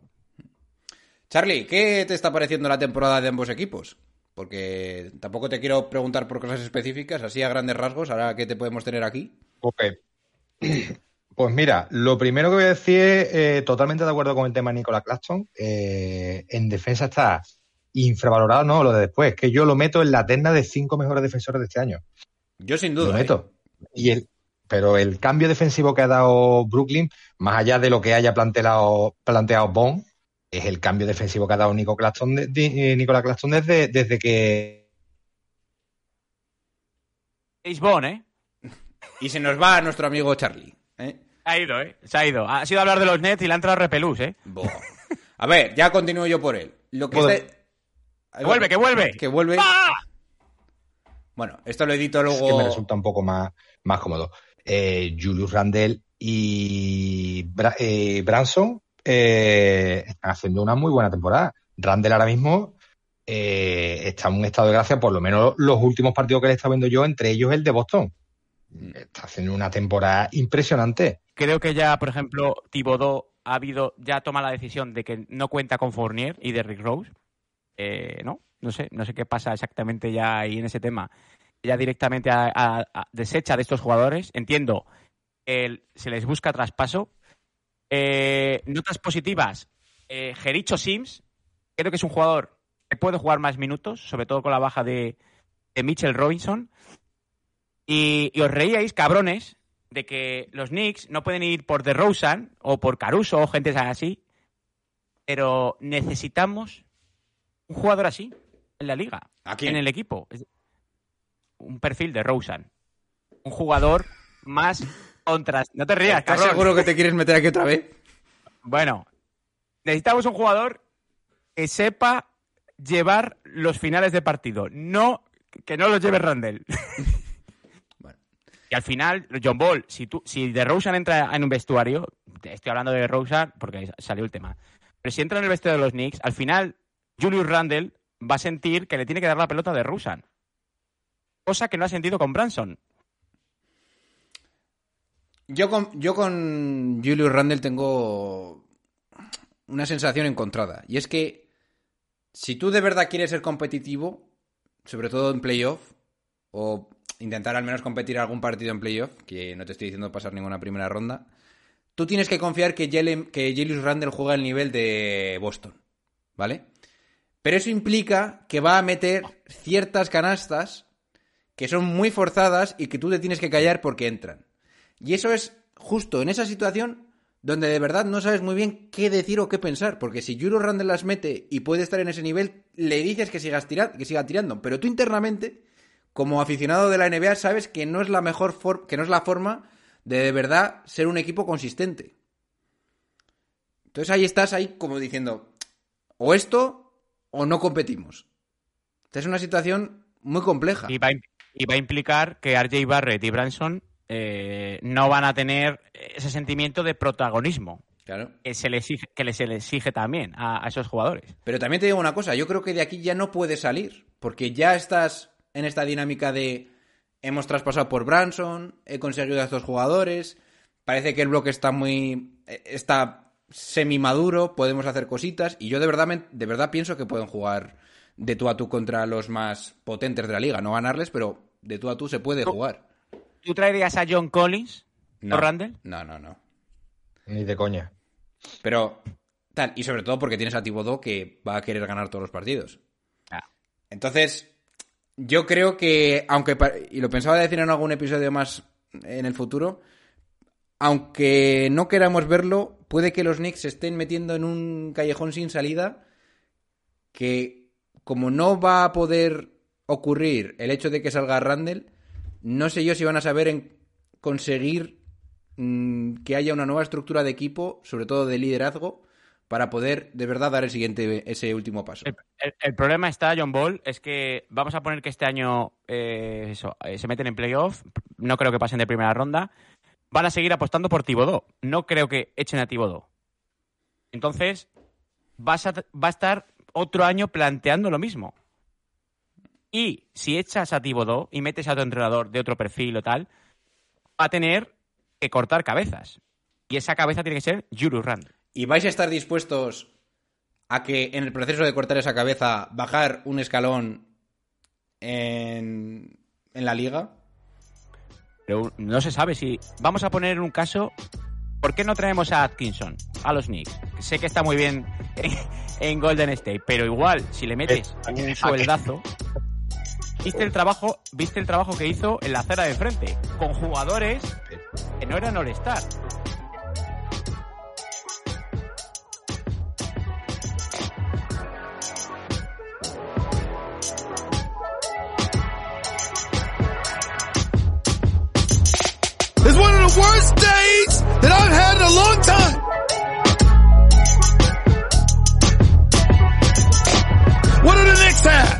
Charlie, ¿qué te está pareciendo la temporada de ambos equipos? Porque tampoco te quiero preguntar por cosas específicas, así a grandes rasgos, ahora que te podemos tener aquí. Ok. Pues mira, lo primero que voy a decir es eh, totalmente de acuerdo con el tema de Nicolas Claxton. Eh, en defensa está infravalorado, no, lo de después, que yo lo meto en la terna de cinco mejores defensores de este año. Yo sin Lo duda. ¿eh? meto. Y el, pero el cambio defensivo que ha dado Brooklyn, más allá de lo que haya planteado, planteado Bond, es el cambio defensivo que ha dado Nico Claxton, de- de- eh, Nicolas Claxton desde, desde que James Bond, ¿eh? Y se nos va nuestro amigo Charlie. ¿eh? Se ha ido, ¿eh? Se ha ido. Ha sido a hablar de los Nets y le ha entrado repelús, ¿eh? Buah. A ver, ya continúo yo por él. Lo que Joder. está- ¡Que vuelve, que vuelve! Que vuelve. ¡Ah! Bueno, esto lo edito es luego. que me resulta un poco más, más cómodo. Eh, Julius Randle y eh, Branson eh, están haciendo una muy buena temporada. Randle ahora mismo está en un estado de gracia, por lo menos los últimos partidos que le he estado viendo yo, entre ellos el de Boston. Está haciendo una temporada impresionante. Creo que ya, por ejemplo, Thibodeau ha habido, ya toma la decisión de que no cuenta con Fournier y de Rick Rose. Eh, ¿No? No sé, no sé qué pasa exactamente ya ahí en ese tema. Ya directamente a, a- a- desecha de estos jugadores. Entiendo, el- se les busca traspaso. Eh, notas positivas. Eh, Jericho Sims, creo que es un jugador que puede jugar más minutos, sobre todo con la baja de, de Mitchell Robinson. Y, y os reíais, cabrones, de que los Knicks no pueden ir por DeRozan o por Caruso o gente así, pero necesitamos un jugador así en la liga, ¿A quién? en el equipo. Un perfil de Rosen. Un jugador más contras. No te rías, ¿Estás cabrón. seguro que te quieres meter aquí otra vez? Bueno, necesitamos un jugador que sepa llevar los finales de partido, no que no los lleve Randall. Bueno. Y al final, John Ball, si tú, si de Rosen entra en un vestuario, estoy hablando de Rosen porque salió el tema, pero si entra en el vestuario de los Knicks, al final Julius Randle va a sentir que le tiene que dar la pelota de Rosen. Cosa que no ha sentido con Branson. Yo con, yo con Julius Randle tengo una sensación encontrada. Y es que si tú de verdad quieres ser competitivo, sobre todo en playoff, o intentar al menos competir algún partido en playoff, que no te estoy diciendo pasar ninguna primera ronda, tú tienes que confiar que, que Julius Randle juega al nivel de Boston. ¿Vale? Pero eso implica que va a meter ciertas canastas que son muy forzadas y que tú te tienes que callar porque entran. Y eso es justo en esa situación donde de verdad no sabes muy bien qué decir o qué pensar. Porque si Julius Randle las mete y puede estar en ese nivel, le dices que, sigas tira- que siga tirando. Pero tú internamente, como aficionado de la NBA, sabes que no es la mejor for- que no es la forma de de verdad ser un equipo consistente. Entonces ahí estás ahí como diciendo, o esto o no competimos. Esta es una situación muy compleja. Y va, y va a implicar que RJ Barrett y Branson eh, no van a tener ese sentimiento de protagonismo Claro. que se le exige, que se le exige también a, a esos jugadores. Pero también te digo una cosa, yo creo que de aquí ya no puedes salir, porque ya estás en esta dinámica de hemos traspasado por Branson, he conseguido a estos jugadores, parece que el bloque está muy eh, está semi maduro, podemos hacer cositas y yo de verdad me- de verdad pienso que pueden jugar de tú a tú contra los más potentes de la liga. No ganarles, pero de tú a tú se puede jugar. ¿Tú traerías a John Collins No, o Randall? No, no, no. Ni de coña. Pero, tal, y sobre todo porque tienes a Thibodeau que va a querer ganar todos los partidos. Ah. Entonces, yo creo que, aunque, y lo pensaba decir en algún episodio más en el futuro, aunque no queramos verlo, puede que los Knicks se estén metiendo en un callejón sin salida que, como no va a poder ocurrir el hecho de que salga Randall, no sé yo si van a saber en conseguir mm, que haya una nueva estructura de equipo, sobre todo de liderazgo, para poder de verdad dar el siguiente, ese último paso. El, problema está, John Ball, es que vamos a poner que este año eh, eh, se meten en playoff. No creo que pasen de primera ronda. Van a seguir apostando por Tibodó. No creo que echen a Tibodó. Entonces, va a estar otro año planteando lo mismo. Y si echas a Tibodó y metes a otro entrenador de otro perfil o tal, va a tener que cortar cabezas. Y esa cabeza tiene que ser Julius Randle. ¿Y vais a estar dispuestos a que en el proceso de cortar esa cabeza bajar un escalón en, en la liga? Pero no se sabe si. Vamos a poner un caso. ¿Por qué no traemos a Atkinson a los Knicks? Sé que está muy bien en, en Golden State, pero igual, si le metes ¿A qué- a un sueldazo. ¿Viste el trabajo, viste el trabajo que hizo en la acera de frente? Con jugadores que no eran All-Star. It's one of the worst days that I've had in a long time. What do the Knicks have?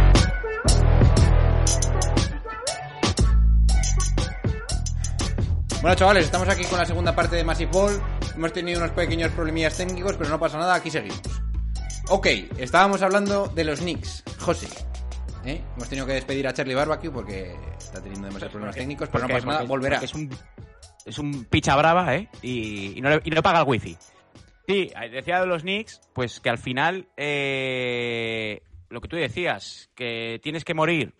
Bueno, chavales, estamos aquí con la segunda parte de Massive Ball. Hemos tenido unos pequeños problemillas técnicos, pero no pasa nada, aquí seguimos. Ok, estábamos hablando de los Knicks. José, ¿eh? hemos tenido que despedir a Charlie Barbecue porque está teniendo demasiados problemas técnicos, pero no Porque- pasa nada, volverá. Es un, es un picha brava, ¿eh? Y, y no, le, y no paga el wifi. Sí, decía de los Knicks, pues que al final, eh, lo que tú decías, que tienes que morir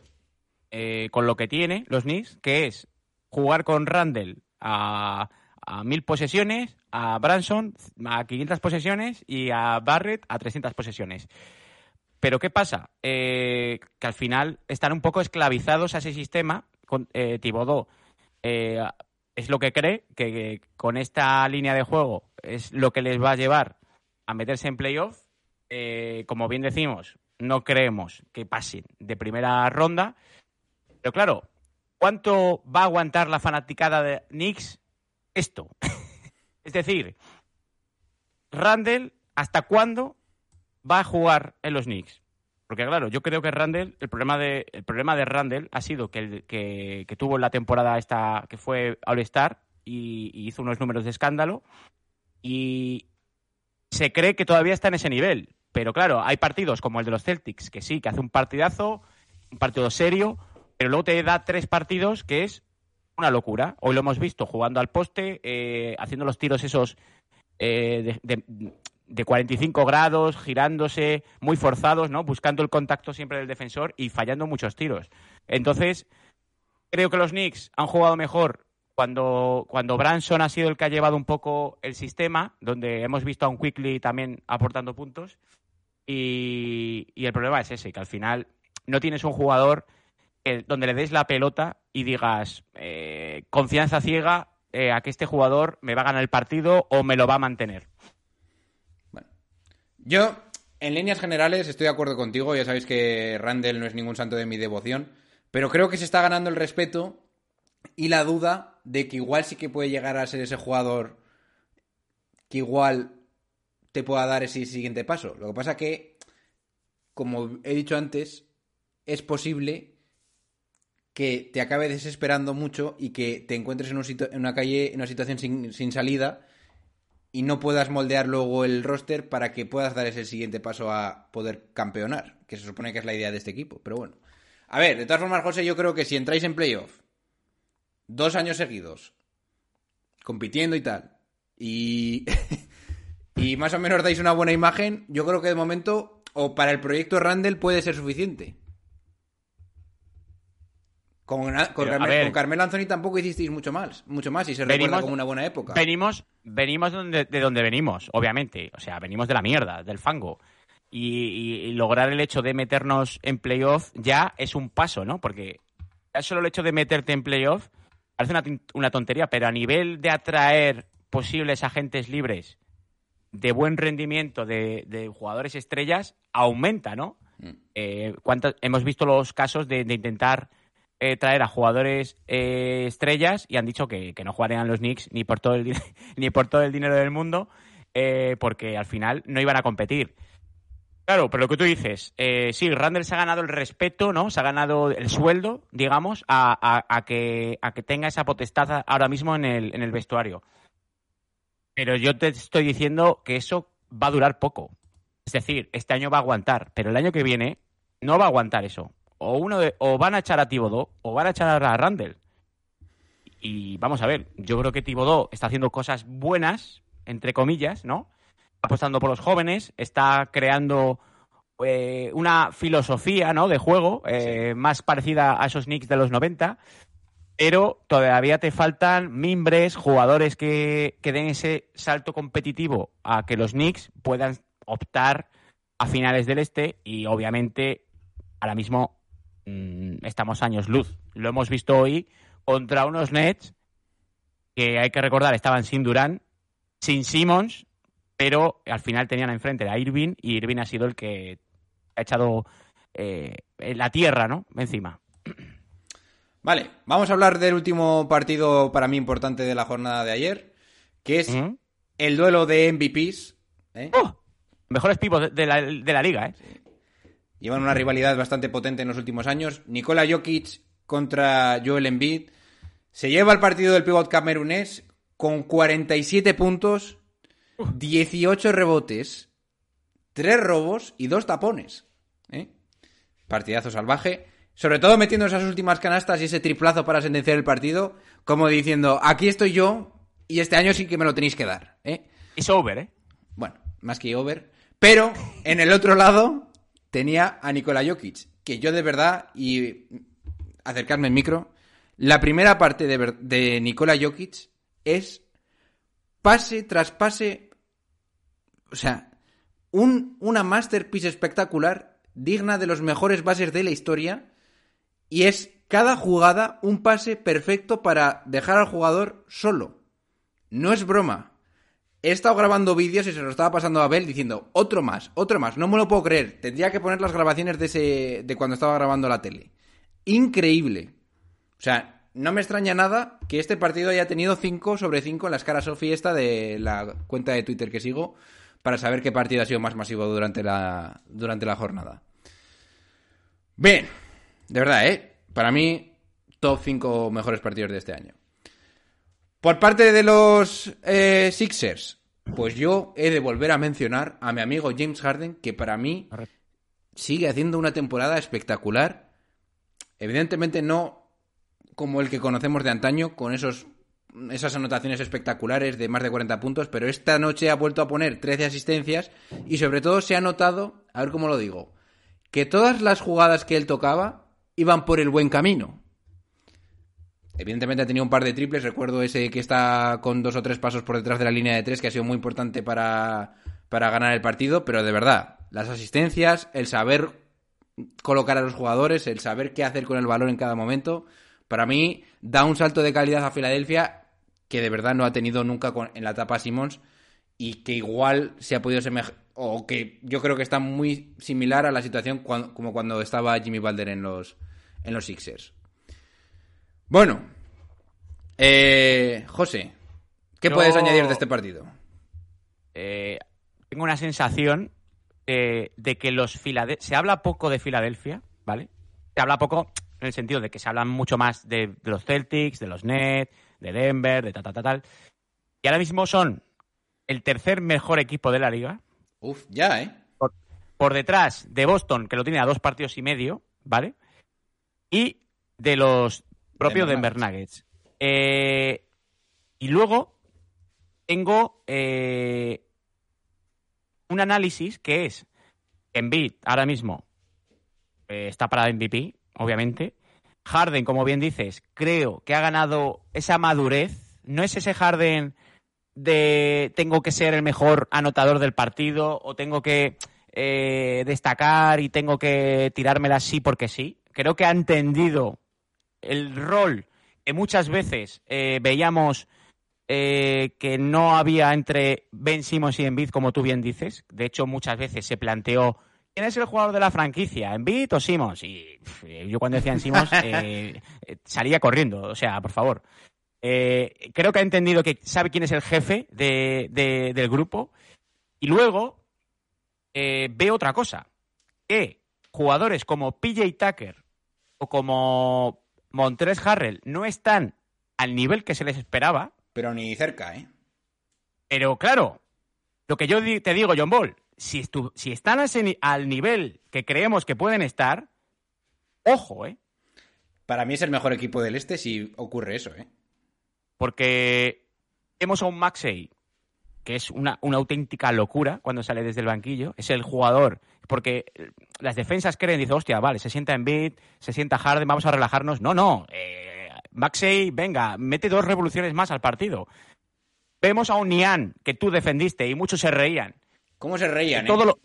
eh, con lo que tiene los Knicks, que es jugar con Randall a, a mil posesiones, a Branson a 500 posesiones y a Barrett a 300 posesiones. Pero ¿qué pasa? Eh, que al final están un poco esclavizados a ese sistema. Con, eh, Thibodeau eh, es lo que cree que, que con esta línea de juego es lo que les va a llevar a meterse en playoff. Eh, como bien decimos, no creemos que pasen de primera ronda. Pero claro, ¿cuánto va a aguantar la fanaticada de Knicks esto? es decir, Randall, ¿hasta cuándo va a jugar en los Knicks? Porque claro, yo creo que Randall, el problema de, el problema de Randall ha sido que, que, tuvo la temporada esta que fue All-Star y hizo unos números de escándalo y se cree que todavía está en ese nivel. Pero claro, hay partidos como el de los Celtics, que sí, que hace un partidazo, un partido serio, pero luego te da tres partidos que es una locura. Hoy lo hemos visto jugando al poste, eh, haciendo los tiros esos eh, de, de- de 45 grados, girándose, muy forzados, ¿no? Buscando el contacto siempre del defensor y fallando muchos tiros. Entonces, creo que los Knicks han jugado mejor cuando, cuando Branson ha sido el que ha llevado un poco el sistema, donde hemos visto a un Quickly también aportando puntos. Y, y el problema es ese, que al final no tienes un jugador donde le des la pelota y digas eh, confianza ciega eh, a que este jugador me va a ganar el partido o me lo va a mantener. Yo, en líneas generales, estoy de acuerdo contigo. Ya sabéis que Randall no es ningún santo de mi devoción. Pero creo que se está ganando el respeto y la duda de que igual sí que puede llegar a ser ese jugador que igual te pueda dar ese siguiente paso. Lo que pasa que, como he dicho antes, es posible que te acabe desesperando mucho y que te encuentres en, un en una calle, en una situación sin, sin salida y no puedas moldear luego el roster para que puedas dar ese siguiente paso a poder campeonar, que se supone que es la idea de este equipo. Pero bueno. A ver, de todas formas, José, yo creo que si entráis en playoff dos años seguidos, compitiendo y tal, y, y más o menos dais una buena imagen, yo creo que de momento, o para el proyecto Randall puede ser suficiente. Con, con, Pero, a Carmel- ver. con Carmelo Anthony tampoco hicisteis mucho más, mucho más y se recuerda como una buena época. Venimos, venimos donde, de donde venimos, obviamente. O sea, venimos de la mierda, del fango. Y, y- y lograr el hecho de meternos en playoff ya es un paso, ¿no? Porque ya solo el hecho de meterte en playoff parece una, una tontería, pero a nivel de atraer posibles agentes libres de buen rendimiento de, de jugadores estrellas, aumenta, ¿no? Eh, ¿cuántas- hemos visto los casos de, de intentar eh, traer a jugadores eh, estrellas y han dicho que, que no jugarían los Knicks ni por todo el, ni por todo el dinero del mundo eh, porque al final no iban a competir. Claro, pero lo que tú dices, sí, Randall se ha ganado el respeto, ¿no? Se ha ganado el sueldo, digamos, a, a- a que, a que tenga esa potestad ahora mismo en el, en el vestuario. Pero yo te estoy diciendo que eso va a durar poco. Es decir, este año va a aguantar, pero el año que viene no va a aguantar eso. O uno de- o van a echar a Tibodó o van a echar a Randall. Y vamos a ver, yo creo que Tibodó está haciendo cosas buenas, entre comillas, ¿no? Apostando por los jóvenes, está creando eh, una filosofía, ¿no? De juego eh, más parecida a esos Knicks de los 90, pero todavía te faltan mimbres, jugadores que, que den ese salto competitivo a que los Knicks puedan optar a finales del este y obviamente ahora mismo estamos años luz. Lo hemos visto hoy contra unos Nets que hay que recordar estaban sin Durán, sin Simmons, pero al final tenían enfrente a Irving y Irving ha sido el que ha echado eh, la tierra, ¿no? Encima. Vale, vamos a hablar del último partido para mí importante de la jornada de ayer, que es ¿Mm? el duelo de MVPs. ¿eh? ¡Oh! Mejores pivos de, de la, de la liga, ¿eh? Llevan una rivalidad bastante potente en los últimos años. Nikola Jokic contra Joel Embiid. Se lleva el partido del pivot camerunés con 47 puntos, 18 rebotes, 3 robos y 2 tapones. ¿eh? Partidazo salvaje. Sobre todo metiendo esas últimas canastas y ese triplazo para sentenciar el partido, como diciendo, aquí estoy yo y este año sí que me lo tenéis que dar. ¿eh? Es over, ¿eh? Bueno, más que over. Pero en el otro lado tenía a Nikola Jokic, que yo de verdad, y acercarme al micro, la primera parte de, de Nikola Jokic es pase tras pase, o sea, un, una masterpiece espectacular, digna de los mejores bases de la historia, y es cada jugada un pase perfecto para dejar al jugador solo. No es broma. He estado grabando vídeos y se lo estaba pasando a Abel diciendo, otro más, otro más, no me lo puedo creer. Tendría que poner las grabaciones de ese. de cuando estaba grabando la tele. Increíble. O sea, no me extraña nada que este partido haya tenido 5 sobre 5 en la escala Sofi esta de la cuenta de Twitter que sigo para saber qué partido ha sido más masivo durante la, durante la jornada. Bien, de verdad, ¿eh? Para mí, top 5 mejores partidos de este año. Por parte de los eh, Sixers, pues yo he de volver a mencionar a mi amigo James Harden, que para mí sigue haciendo una temporada espectacular. Evidentemente no como el que conocemos de antaño, con esos, esas anotaciones espectaculares de más de 40 puntos, pero esta noche ha vuelto a poner 13 asistencias y sobre todo se ha notado, a ver cómo lo digo, que todas las jugadas que él tocaba iban por el buen camino. Evidentemente ha tenido un par de triples. Recuerdo ese que está con dos o tres pasos por detrás de la línea de tres, que ha sido muy importante para, para ganar el partido. Pero de verdad, las asistencias, el saber colocar a los jugadores, el saber qué hacer con el balón en cada momento, para mí da un salto de calidad a Filadelfia que de verdad no ha tenido nunca en la etapa Simmons y que igual se ha podido semejar, o que yo creo que está muy similar a la situación cuan- como cuando estaba Jimmy Balder en los, en los Sixers. Bueno, eh, José, ¿qué Yo- puedes añadir de este partido? Eh, tengo una sensación eh, de que los Filade- se habla poco de Filadelfia, ¿vale? Se habla poco en el sentido de que se hablan mucho más de, de los Celtics, de los Nets, de Denver, de tal, tal, tal, tal. Y ahora mismo son el tercer mejor equipo de la liga, Uf, ya, ¿eh? por detrás de Boston, que lo tiene a dos partidos y medio, ¿vale? Y de los propios Denver Denver Nuggets. Eh, y luego tengo eh, un análisis que es Embiid ahora mismo eh, está para MVP, obviamente. Harden, como bien dices, creo que ha ganado esa madurez. No es ese Harden de tengo que ser el mejor anotador del partido o tengo que eh, destacar y tengo que tirármela así porque sí. Creo que ha entendido el rol que muchas veces eh, veíamos eh, que no había entre Ben Simmons y Embiid, como tú bien dices. De hecho, muchas veces se planteó ¿Quién es el jugador de la franquicia? ¿Embiid o Simmons? Y pff, yo cuando decían Simmons eh, eh, salía corriendo, o sea, por favor. Eh, creo que ha entendido que sabe quién es el jefe de- de- del grupo. Y luego eh, ve otra cosa, que jugadores como PJ Tucker o como Montrez Harrell no están al nivel que se les esperaba, Pero ni cerca, ¿eh? pero claro, lo que yo te digo, John Ball, si, estu- si están ese al nivel que creemos que pueden estar, ojo, ¿eh? Para mí es el mejor equipo del este si ocurre eso, ¿eh? Porque vemos a un Maxey, que es una, una auténtica locura cuando sale desde el banquillo. Es el jugador. Porque las defensas creen, dice, hostia, vale, se sienta en beat, se sienta Harden, vamos a relajarnos. No, no. Eh, Maxey, venga, mete dos revoluciones más al partido. Vemos a un Nian que tú defendiste y muchos se reían. ¿Cómo se reían, todo eh? lo,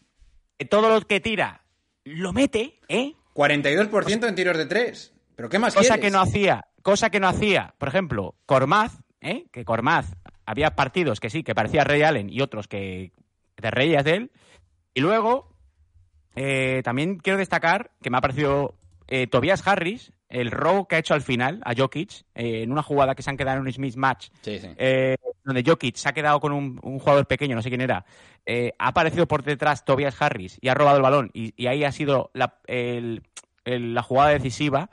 que todo lo que tira lo mete, ¿eh? 42% en tiros de tres. ¿Pero qué más Cosa quieres? que no hacía, cosa que no hacía, por ejemplo, Cormaz, ¿eh? que Cormaz había partidos que sí, que parecía Ray Allen y otros que te reías de él. Y luego, eh, también quiero destacar que me ha parecido eh, Tobias Harris, el robo que ha hecho al final a Jokic, eh, en una jugada que se han quedado en un Smith match, Sí, sí. donde Jokic se ha quedado con un, un jugador pequeño, no sé quién era, ha aparecido por detrás Tobias Harris y ha robado el balón y, y ahí ha sido la, el- el- la jugada decisiva.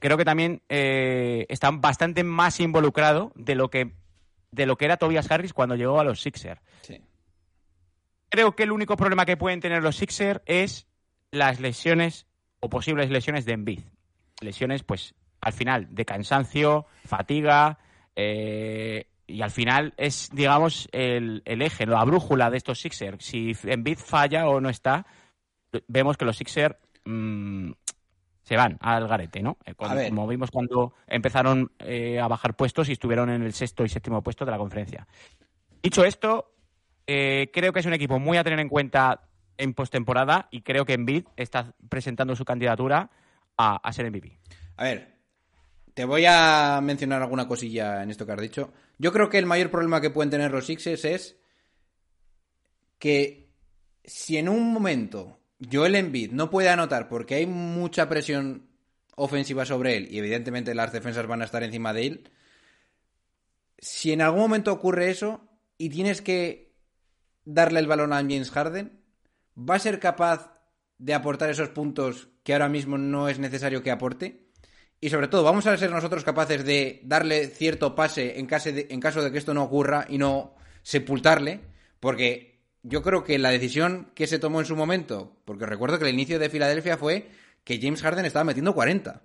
Creo que también está bastante más involucrado de lo que de lo que era Tobias Harris cuando llegó a los Sixers. sí. Creo que el único problema que pueden tener los Sixers es las lesiones o posibles lesiones de Embiid. Lesiones, pues, al final, de cansancio, fatiga, eh, y al final es, digamos, el, el eje, la brújula de estos Sixers. Si Embiid falla o no está, vemos que los Sixers mm, se van al garete, ¿no? Eh, cuando- como vimos cuando empezaron eh, a bajar puestos y estuvieron en el sexto y séptimo puesto de la conferencia. Dicho esto, eh, creo que es un equipo muy a tener en cuenta en postemporada y creo que Embiid está presentando su candidatura a, a ser MVP. A ver, te voy a mencionar alguna cosilla en esto que has dicho. Yo creo que el mayor problema que pueden tener los Sixers es que si en un momento Joel Embiid no puede anotar porque hay mucha presión ofensiva sobre él y evidentemente las defensas van a estar encima de él, si en algún momento ocurre eso y tienes que darle el balón a James Harden, ¿va a ser capaz de aportar esos puntos que ahora mismo no es necesario que aporte? Y sobre todo, ¿vamos a ser nosotros capaces de darle cierto pase en caso de, en caso de que esto no ocurra y no sepultarle? Porque yo creo que la decisión que se tomó en su momento, porque recuerdo que el inicio de Filadelfia fue que James Harden estaba metiendo 40.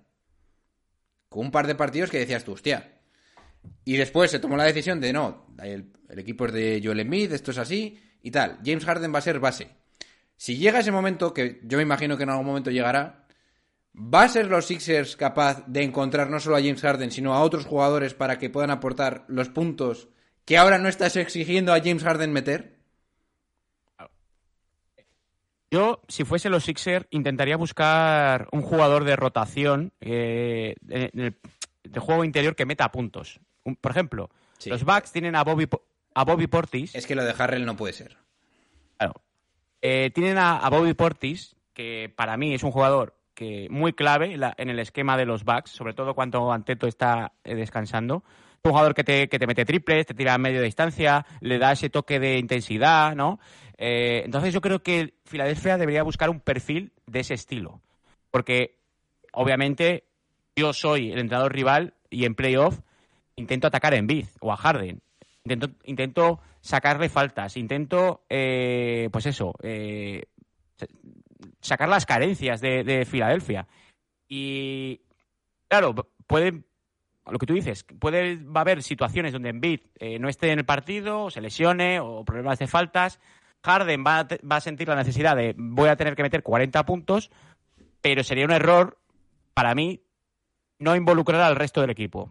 Con un par de partidos que decías tú, hostia. Y después se tomó la decisión de no, el, equipo es de Joel Embiid, esto es así y tal. James Harden va a ser base. Si llega ese momento, que yo me imagino que en algún momento llegará, ¿va a ser los Sixers capaz de encontrar no solo a James Harden, sino a otros jugadores para que puedan aportar los puntos que ahora no estás exigiendo a James Harden meter? Yo, si fuese los Sixers, intentaría buscar un jugador de rotación eh, de, de- de juego interior que meta puntos. Un- por ejemplo, Sí. los Bucks tienen a Bobby, a Bobby Portis. Es que lo de Harrell no puede ser. Claro. Eh, tienen a, a Bobby Portis, que para mí es un jugador que muy clave en, la- en el esquema de los Bucks, sobre todo cuando Anteto está eh, descansando. Es un jugador que te, que te mete triples, te tira a medio distancia, le da ese toque de intensidad, ¿no? Eh, entonces yo creo que Filadelfia debería buscar un perfil de ese estilo. Porque, obviamente, yo soy el entrenador rival y en playoff intento atacar a Embiid o a Harden. Intento, intento sacarle faltas, intento, eh, pues eso, eh, sacar las carencias de, de Filadelfia. Y claro, puede, lo que tú dices, puede, va a haber situaciones donde Embiid eh, no esté en el partido, o se lesione, o problemas de faltas. Harden va a, va a sentir la necesidad de voy a tener que meter 40 puntos, pero sería un error para mí no involucrar al resto del equipo.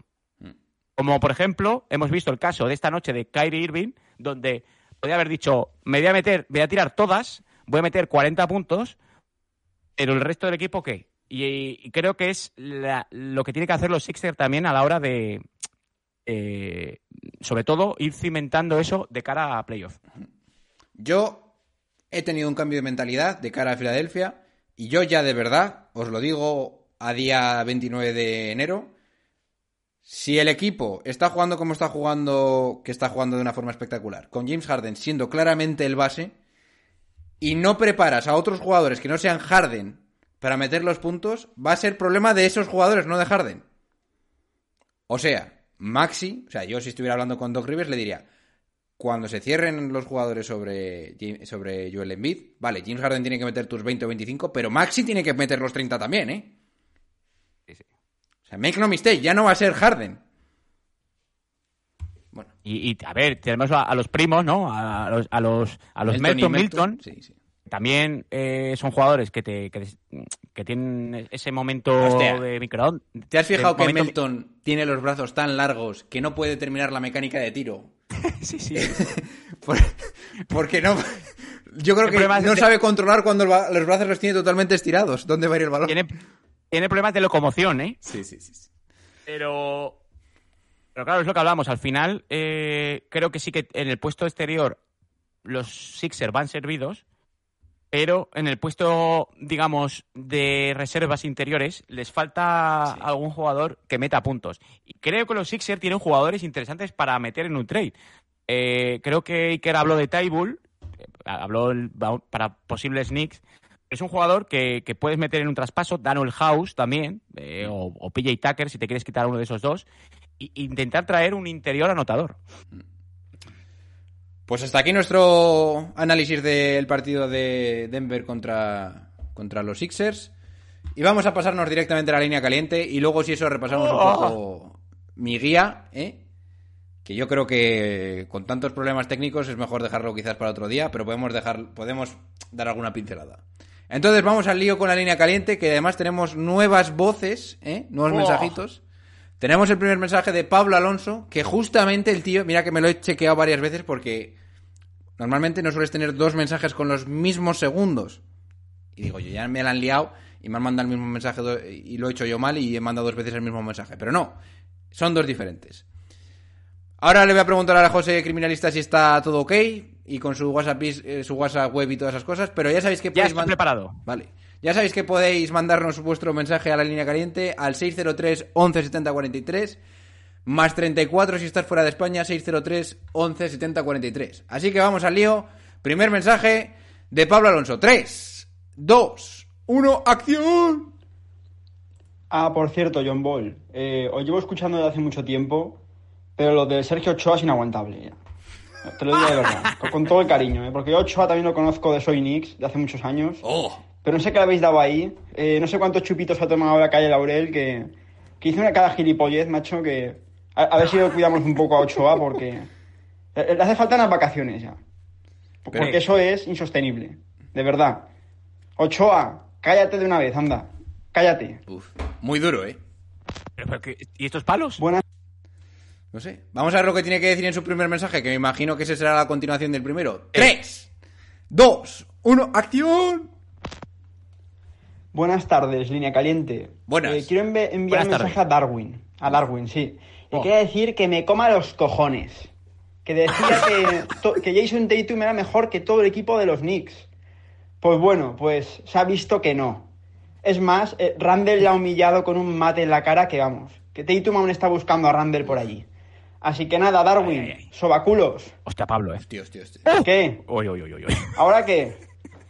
Como por ejemplo, hemos visto el caso de esta noche de Kyrie Irving, donde podría haber dicho, me voy a meter, voy a tirar todas, voy a meter 40 puntos, pero el resto del equipo, ¿qué? Y, y creo que es la- lo que tiene que hacer los Sixers también a la hora de, eh, sobre todo, ir cimentando eso de cara a playoff. Yo he tenido un cambio de mentalidad de cara a Filadelfia y yo ya de verdad, os lo digo a día 29 de enero, si el equipo está jugando como está jugando, que está jugando de una forma espectacular, con James Harden siendo claramente el base, y no preparas a otros jugadores que no sean Harden para meter los puntos, va a ser problema de esos jugadores, no de Harden. O sea, Maxi, o sea, yo si estuviera hablando con Doc Rivers le diría, cuando se cierren los jugadores sobre, sobre Joel Embiid, vale, James Harden tiene que meter tus 20 o 25, pero Maxi tiene que meter los 30 también, ¿eh? Sí, sí. O sea, make no mistake, ya no va a ser Harden. Bueno, Y, y, a ver, tenemos a, a los primos, ¿no? A, los, a los, a los Melton Milton, Sí, sí. también eh, son jugadores que, te, que, tienen ese momento Hostia. de microondas. ¿Te has fijado que momento- Melton tiene los brazos tan largos que no puede terminar la mecánica de tiro? Sí, sí. Por- porque no... Yo creo El que no de- sabe controlar cuando los brazos los tiene totalmente estirados. ¿Dónde va a ir el balón? tiene, tiene problemas de locomoción, ¿eh? Sí, sí, sí. sí. Pero, pero claro, es lo que hablamos. Al final, eh, creo que sí que en el puesto exterior los Sixers van servidos, pero en el puesto, digamos, de reservas interiores les falta algún jugador que meta puntos. Y creo que los Sixers tienen jugadores interesantes para meter en un trade. Eh, creo que Iker habló de Tybull, eh, habló para posibles Knicks. Es un jugador que, que puedes meter en un traspaso, Daniel House también, eh, o, o PJ Tucker si te quieres quitar uno de esos dos, e intentar traer un interior anotador. Pues hasta aquí nuestro análisis del partido de Denver contra, contra los Sixers. Y vamos a pasarnos directamente a la línea caliente y luego si eso repasamos un poco mi guía, ¿eh? que yo creo que con tantos problemas técnicos es mejor dejarlo quizás para otro día, pero podemos dejar podemos dar alguna pincelada. Entonces vamos al lío con la línea caliente, que además tenemos nuevas voces, ¿eh? nuevos Oh. mensajitos. Tenemos el primer mensaje de Pablo Alonso, que justamente el tío, mira que me lo he chequeado varias veces porque normalmente no sueles tener dos mensajes con los mismos segundos. Y digo, yo ya me la han liado y me han mandado el mismo mensaje y lo he hecho yo mal y he mandado dos veces el mismo mensaje. Pero no, son dos diferentes. Ahora le voy a preguntar a la José Criminalista si está todo ok y con su WhatsApp, eh, su WhatsApp web y todas esas cosas, pero ya sabéis que Ya podéis estoy man- preparado. Vale. Ya sabéis que podéis mandarnos vuestro mensaje a la línea caliente al 603 11 70 43 más 34 si estás fuera de España 603 11 70 43. Así que vamos al lío. Primer mensaje de Pablo Alonso. 3, 2, 1, acción. Ah, por cierto, John Ball, eh, os llevo escuchando desde hace mucho tiempo, pero lo de Sergio Ochoa es inaguantable. Te lo digo de verdad, con, todo el cariño, ¿eh? porque yo Ochoa también lo conozco de Soy Knicks, de hace muchos años, Oh, pero no sé qué le habéis dado ahí, eh, no sé cuántos chupitos ha tomado la calle Laurel, que, que hizo una cada gilipollez, macho, que a, a ver si lo cuidamos un poco a Ochoa, porque le, le hace falta unas vacaciones ya, porque eso es insostenible, de verdad. Ochoa, cállate de una vez, anda, cállate. Uf, muy duro, ¿eh? Pero, ¿Y estos palos? Buenas No sé. Vamos a ver lo que tiene que decir en su primer mensaje, que me imagino que ese será la continuación del primero. 3, 2, 1, acción. Buenas tardes, línea caliente. Buenas. Eh, quiero envi- enviar Buenas un mensaje a Darwin. A Darwin, sí. Y Oh. quiero decir que me coma los cojones. Que decía que, que Jason Tatum era mejor que todo el equipo de los Knicks. Pues bueno, pues se ha visto que no. Es más, eh, Randall le ha humillado con un mate en la cara que vamos. Que Tatum aún está buscando a Randall por allí. Así que nada, Darwin, Ay, ay, ay. sobaculos. Hostia, Pablo, ¿eh? Tío, tío, tío. ¿Qué? Uy, uy, uy, uy, uy. ¿Ahora qué?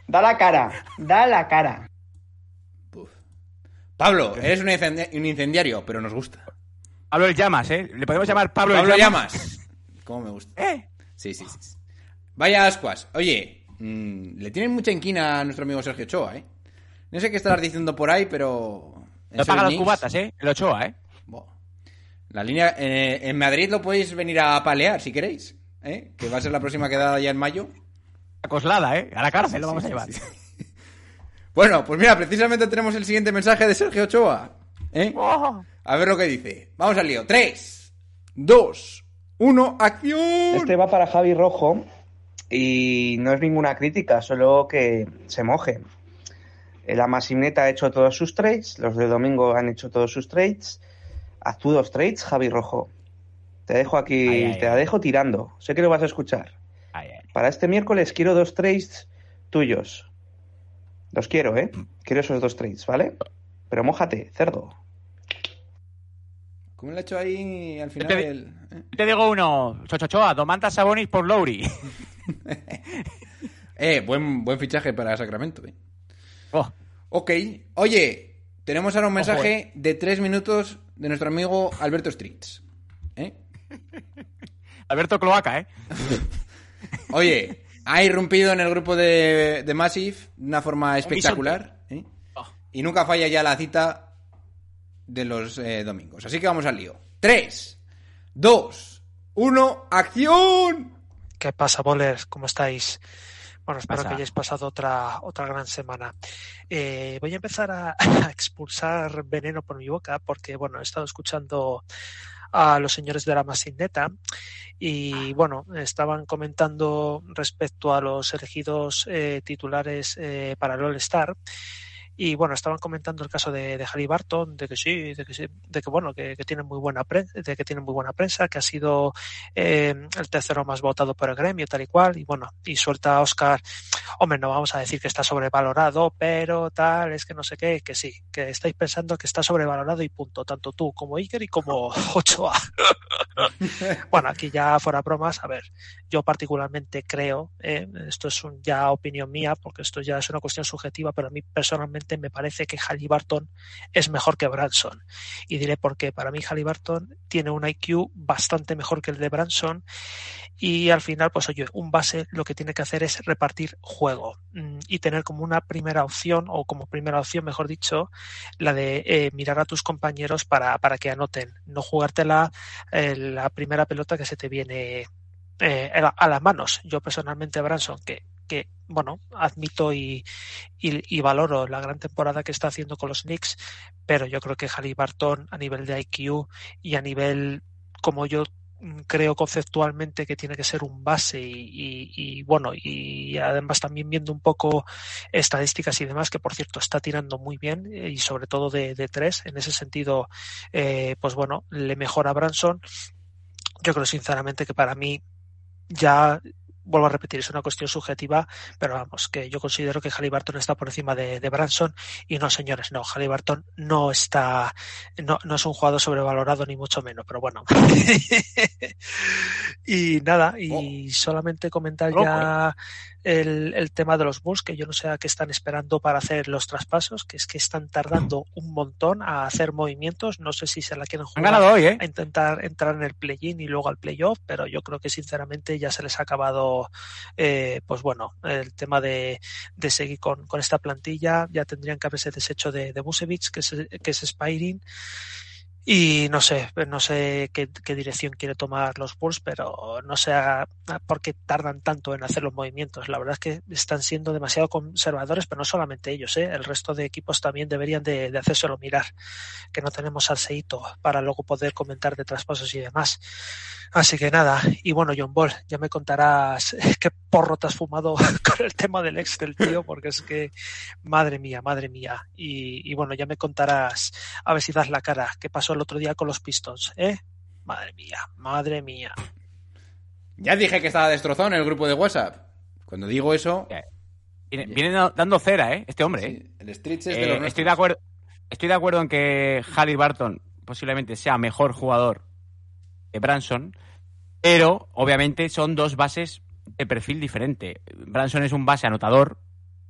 Da la cara, da la cara. Pablo, eres un, incendi- un incendiario, pero nos gusta. Pablo el Llamas, ¿eh? Le podemos llamar Pablo, Pablo el Llamas. Llamas. ¿Cómo me gusta? ¿Eh? Sí, sí, sí. Vaya ascuas. Oye, mm, le tienen mucha inquina a nuestro amigo Sergio Ochoa, ¿eh? No sé qué estarás diciendo por ahí, pero... No paga los cubatas, ¿eh? El Ochoa, ¿eh? La línea... eh, en Madrid lo podéis venir a palear, si queréis. ¿eh? Que va a ser la próxima quedada ya en mayo. La coslada, ¿eh? A la cárcel lo vamos a llevar. Bueno, pues mira, precisamente tenemos el siguiente mensaje de Sergio Ochoa. ¿eh? Oh. A ver lo que dice. Vamos al lío. 3, 2, 1, acción. Este va para Javi Rojo y no es ninguna crítica, solo que se moje. La Masineta ha hecho todos sus trades, los de domingo han hecho todos sus trades. Haz tú dos trades, Javi Rojo. Te dejo aquí, Ay, ay, te la dejo tirando. Sé que lo vas a escuchar. Ay, ay. Para este miércoles quiero dos trades tuyos. Los quiero, ¿eh? Quiero esos dos trades, ¿vale? Pero mójate, cerdo. ¿Cómo le ha hecho ahí al final? Te- el- eh? Te digo uno, Chochochoa, Domantas Sabonis por Lowry. Eh, buen, buen fichaje para Sacramento. eh. Oh, Ok. Oye, tenemos ahora un Ojo, mensaje de tres minutos de nuestro amigo Alberto Streets. ¿Eh? Alberto Cloaca, ¿eh? Oye, ha irrumpido en el grupo de, de Massive de una forma espectacular. ¿eh? Oh. Y nunca falla ya la cita de los eh, domingos. Así que vamos al lío. 3, 2, 1, ¡acción! ¿Qué pasa, bolers? ¿Cómo estáis? Bueno, espero Pasa. que hayáis pasado otra, otra gran semana. Eh, voy a empezar a, a expulsar veneno por mi boca porque, bueno, he estado escuchando a los señores de la Masineta y, bueno, estaban comentando respecto a los elegidos eh, titulares eh, para el All-Star. Y bueno, estaban comentando el caso de, de Halliburton, de que sí, de que sí, de que bueno, que, que tiene muy buena prensa, de que tiene muy buena prensa, que ha sido eh, el tercero más votado por el gremio, tal y cual, y bueno, y suelta a Oscar, hombre, no vamos a decir que está sobrevalorado, pero tal, es que no sé qué, que sí, que estáis pensando que está sobrevalorado y punto, tanto tú como Iker y como Ochoa. bueno, aquí ya fuera bromas, a ver, yo particularmente creo, eh, esto es un, ya opinión mía, porque esto ya es una cuestión subjetiva, pero a mí personalmente me parece que Halliburton es mejor que Branson. Y diré por qué. Para mí Halliburton tiene un IQ bastante mejor que el de Branson y al final, pues oye, un base lo que tiene que hacer es repartir juego mm, y tener como una primera opción, o como primera opción, mejor dicho, la de eh, mirar a tus compañeros para, para que anoten, no jugártela eh, la primera pelota que se te viene eh, a a las manos. Yo personalmente, Branson, que, que bueno, admito y, valoro la gran temporada que está haciendo con los Knicks, pero yo creo que Halliburton a nivel de IQ y a nivel como yo creo conceptualmente que tiene que ser un base y, bueno y además también viendo un poco estadísticas y demás que por cierto está tirando muy bien eh, y sobre todo de, de tres en ese sentido eh, pues bueno le mejora a Branson. Yo creo sinceramente que para mí ya vuelvo a repetir, es una cuestión subjetiva, pero vamos, que yo considero que Halliburton está por encima de, de Branson. Y no, señores, no, Halliburton no está, no, no es un jugador sobrevalorado ni mucho menos, pero bueno. y nada, y solamente comentar ya el, el tema de los Bulls, que yo no sé a qué están esperando para hacer los traspasos, que es que están tardando un montón a hacer movimientos, no sé si se la quieren Han jugar ganado hoy, ¿eh? a intentar entrar en el play-in y luego al playoff, pero yo creo que sinceramente ya se les ha acabado, eh, pues bueno, el tema de, de seguir con, con esta plantilla. Ya tendrían que haberse deshecho de, de Busevich, que es, que es Spiring. Y no sé, no sé qué, dirección quiere tomar los Bulls, pero no sé por qué tardan tanto en hacer los movimientos. La verdad es que están siendo demasiado conservadores, pero no solamente ellos, ¿eh? el resto de equipos también deberían de, de hacérselo mirar, que no tenemos al Seito para luego poder comentar de traspasos y demás. Así que nada, y bueno, John Ball, ya me contarás qué porro te has fumado con el tema del ex del tío, porque es que, madre mía, madre mía. Y, y bueno, ya me contarás, a ver si das la cara, qué pasó el otro día con los Pistons, ¿eh? Madre mía, madre mía. Ya dije que estaba destrozado en el grupo de WhatsApp. Cuando digo eso, Viene, viene dando cera, ¿eh? Este hombre, ¿eh? sí, el Streets es de Eh, los estoy, de acuerdo, estoy de acuerdo en que Halliburton posiblemente sea mejor jugador que Branson, pero obviamente son dos bases de perfil diferente. Branson es un base anotador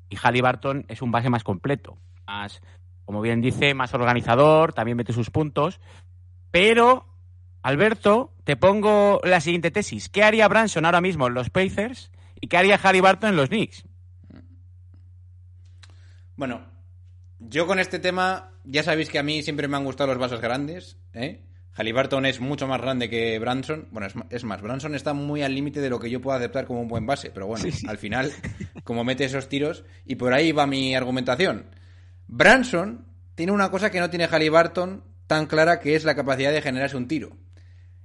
y Halliburton es un base más completo, más como bien dice, más organizador, también mete sus puntos. Pero, Alberto, te pongo la siguiente tesis. ¿Qué haría Branson ahora mismo en los Pacers y qué haría Harry Barton en los Knicks? Bueno, yo con este tema, ya sabéis que a mí siempre me han gustado los vasos grandes, ¿eh? Halliburton es mucho más grande que Branson. Bueno, es, es más, Branson está muy al límite de lo que yo puedo aceptar como un buen base, pero bueno, Sí, sí. al final, como mete esos tiros, y por ahí va mi argumentación. Branson tiene una cosa que no tiene Halliburton tan clara, que es la capacidad de generarse un tiro.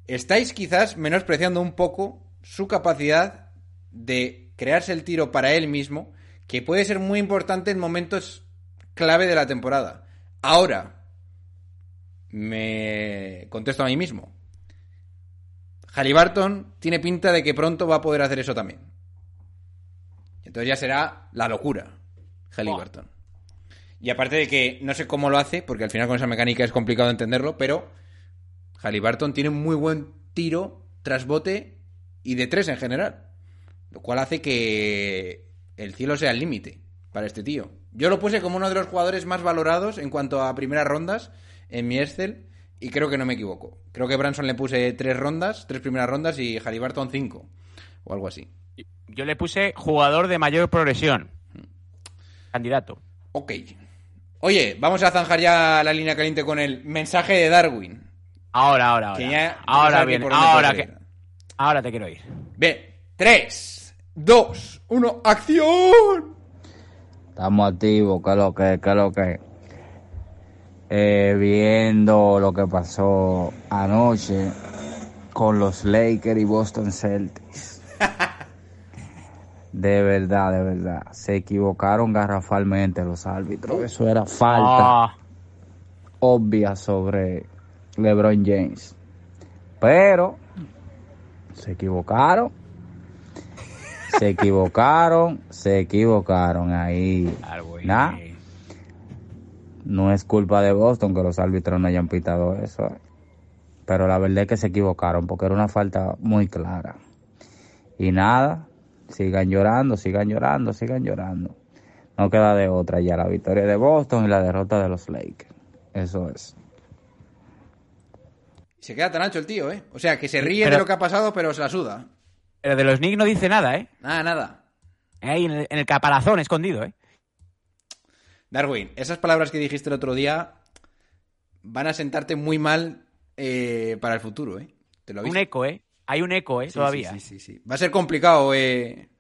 Estáis quizás menospreciando un poco su capacidad de crearse el tiro para él mismo, que puede ser muy importante en momentos clave de la temporada. Ahora, me contesto a mí mismo. Halliburton tiene pinta de que pronto va a poder hacer eso también. Entonces ya será la locura, Halliburton. Y aparte de que no sé cómo lo hace, porque al final con esa mecánica es complicado entenderlo, pero Halliburton tiene un muy buen tiro tras bote y de tres en general. Lo cual hace que el cielo sea el límite para este tío. Yo lo puse como uno de los jugadores más valorados en cuanto a primeras rondas en mi Excel y creo que no me equivoco. Creo que Branson le puse tres rondas, tres primeras rondas y Halliburton cinco o algo así. Yo le puse jugador de mayor progresión. Candidato. Ok. Oye, vamos a zanjar ya la línea caliente con el mensaje de Darwin. Ahora, ahora, ahora. Que ya- ahora bien, ahora que, ahora te quiero ir. Bien, 3, 2, 1, acción. Estamos activos, ¿qué es lo que, qué es lo que? Eh, viendo lo que pasó anoche con los Lakers y Boston Celtics. De verdad, de verdad. Se equivocaron garrafalmente los árbitros. Eso era falta Ah, obvia sobre LeBron James. Pero se equivocaron. Se equivocaron, se equivocaron ahí. Nah. No es culpa de Boston que los árbitros no hayan pitado eso. eh. Pero la verdad es que se equivocaron porque era una falta muy clara. Y nada, sigan llorando, sigan llorando, sigan llorando. No queda de otra ya la victoria de Boston y la derrota de los Lakers. Eso es. Se queda tan ancho el tío, ¿eh? O sea, que se ríe Pero- de lo que ha pasado, pero se la suda. Pero de los Knicks no dice nada, ¿eh? Nada, nada. Ahí en el, en el caparazón escondido, ¿eh? Darwin, esas palabras que dijiste el otro día van a sentarte muy mal eh, para el futuro, ¿eh? Te lo Un eco, ¿eh? Hay un eco, ¿eh? Sí, Todavía. Sí, sí, sí. Va a ser complicado, eh,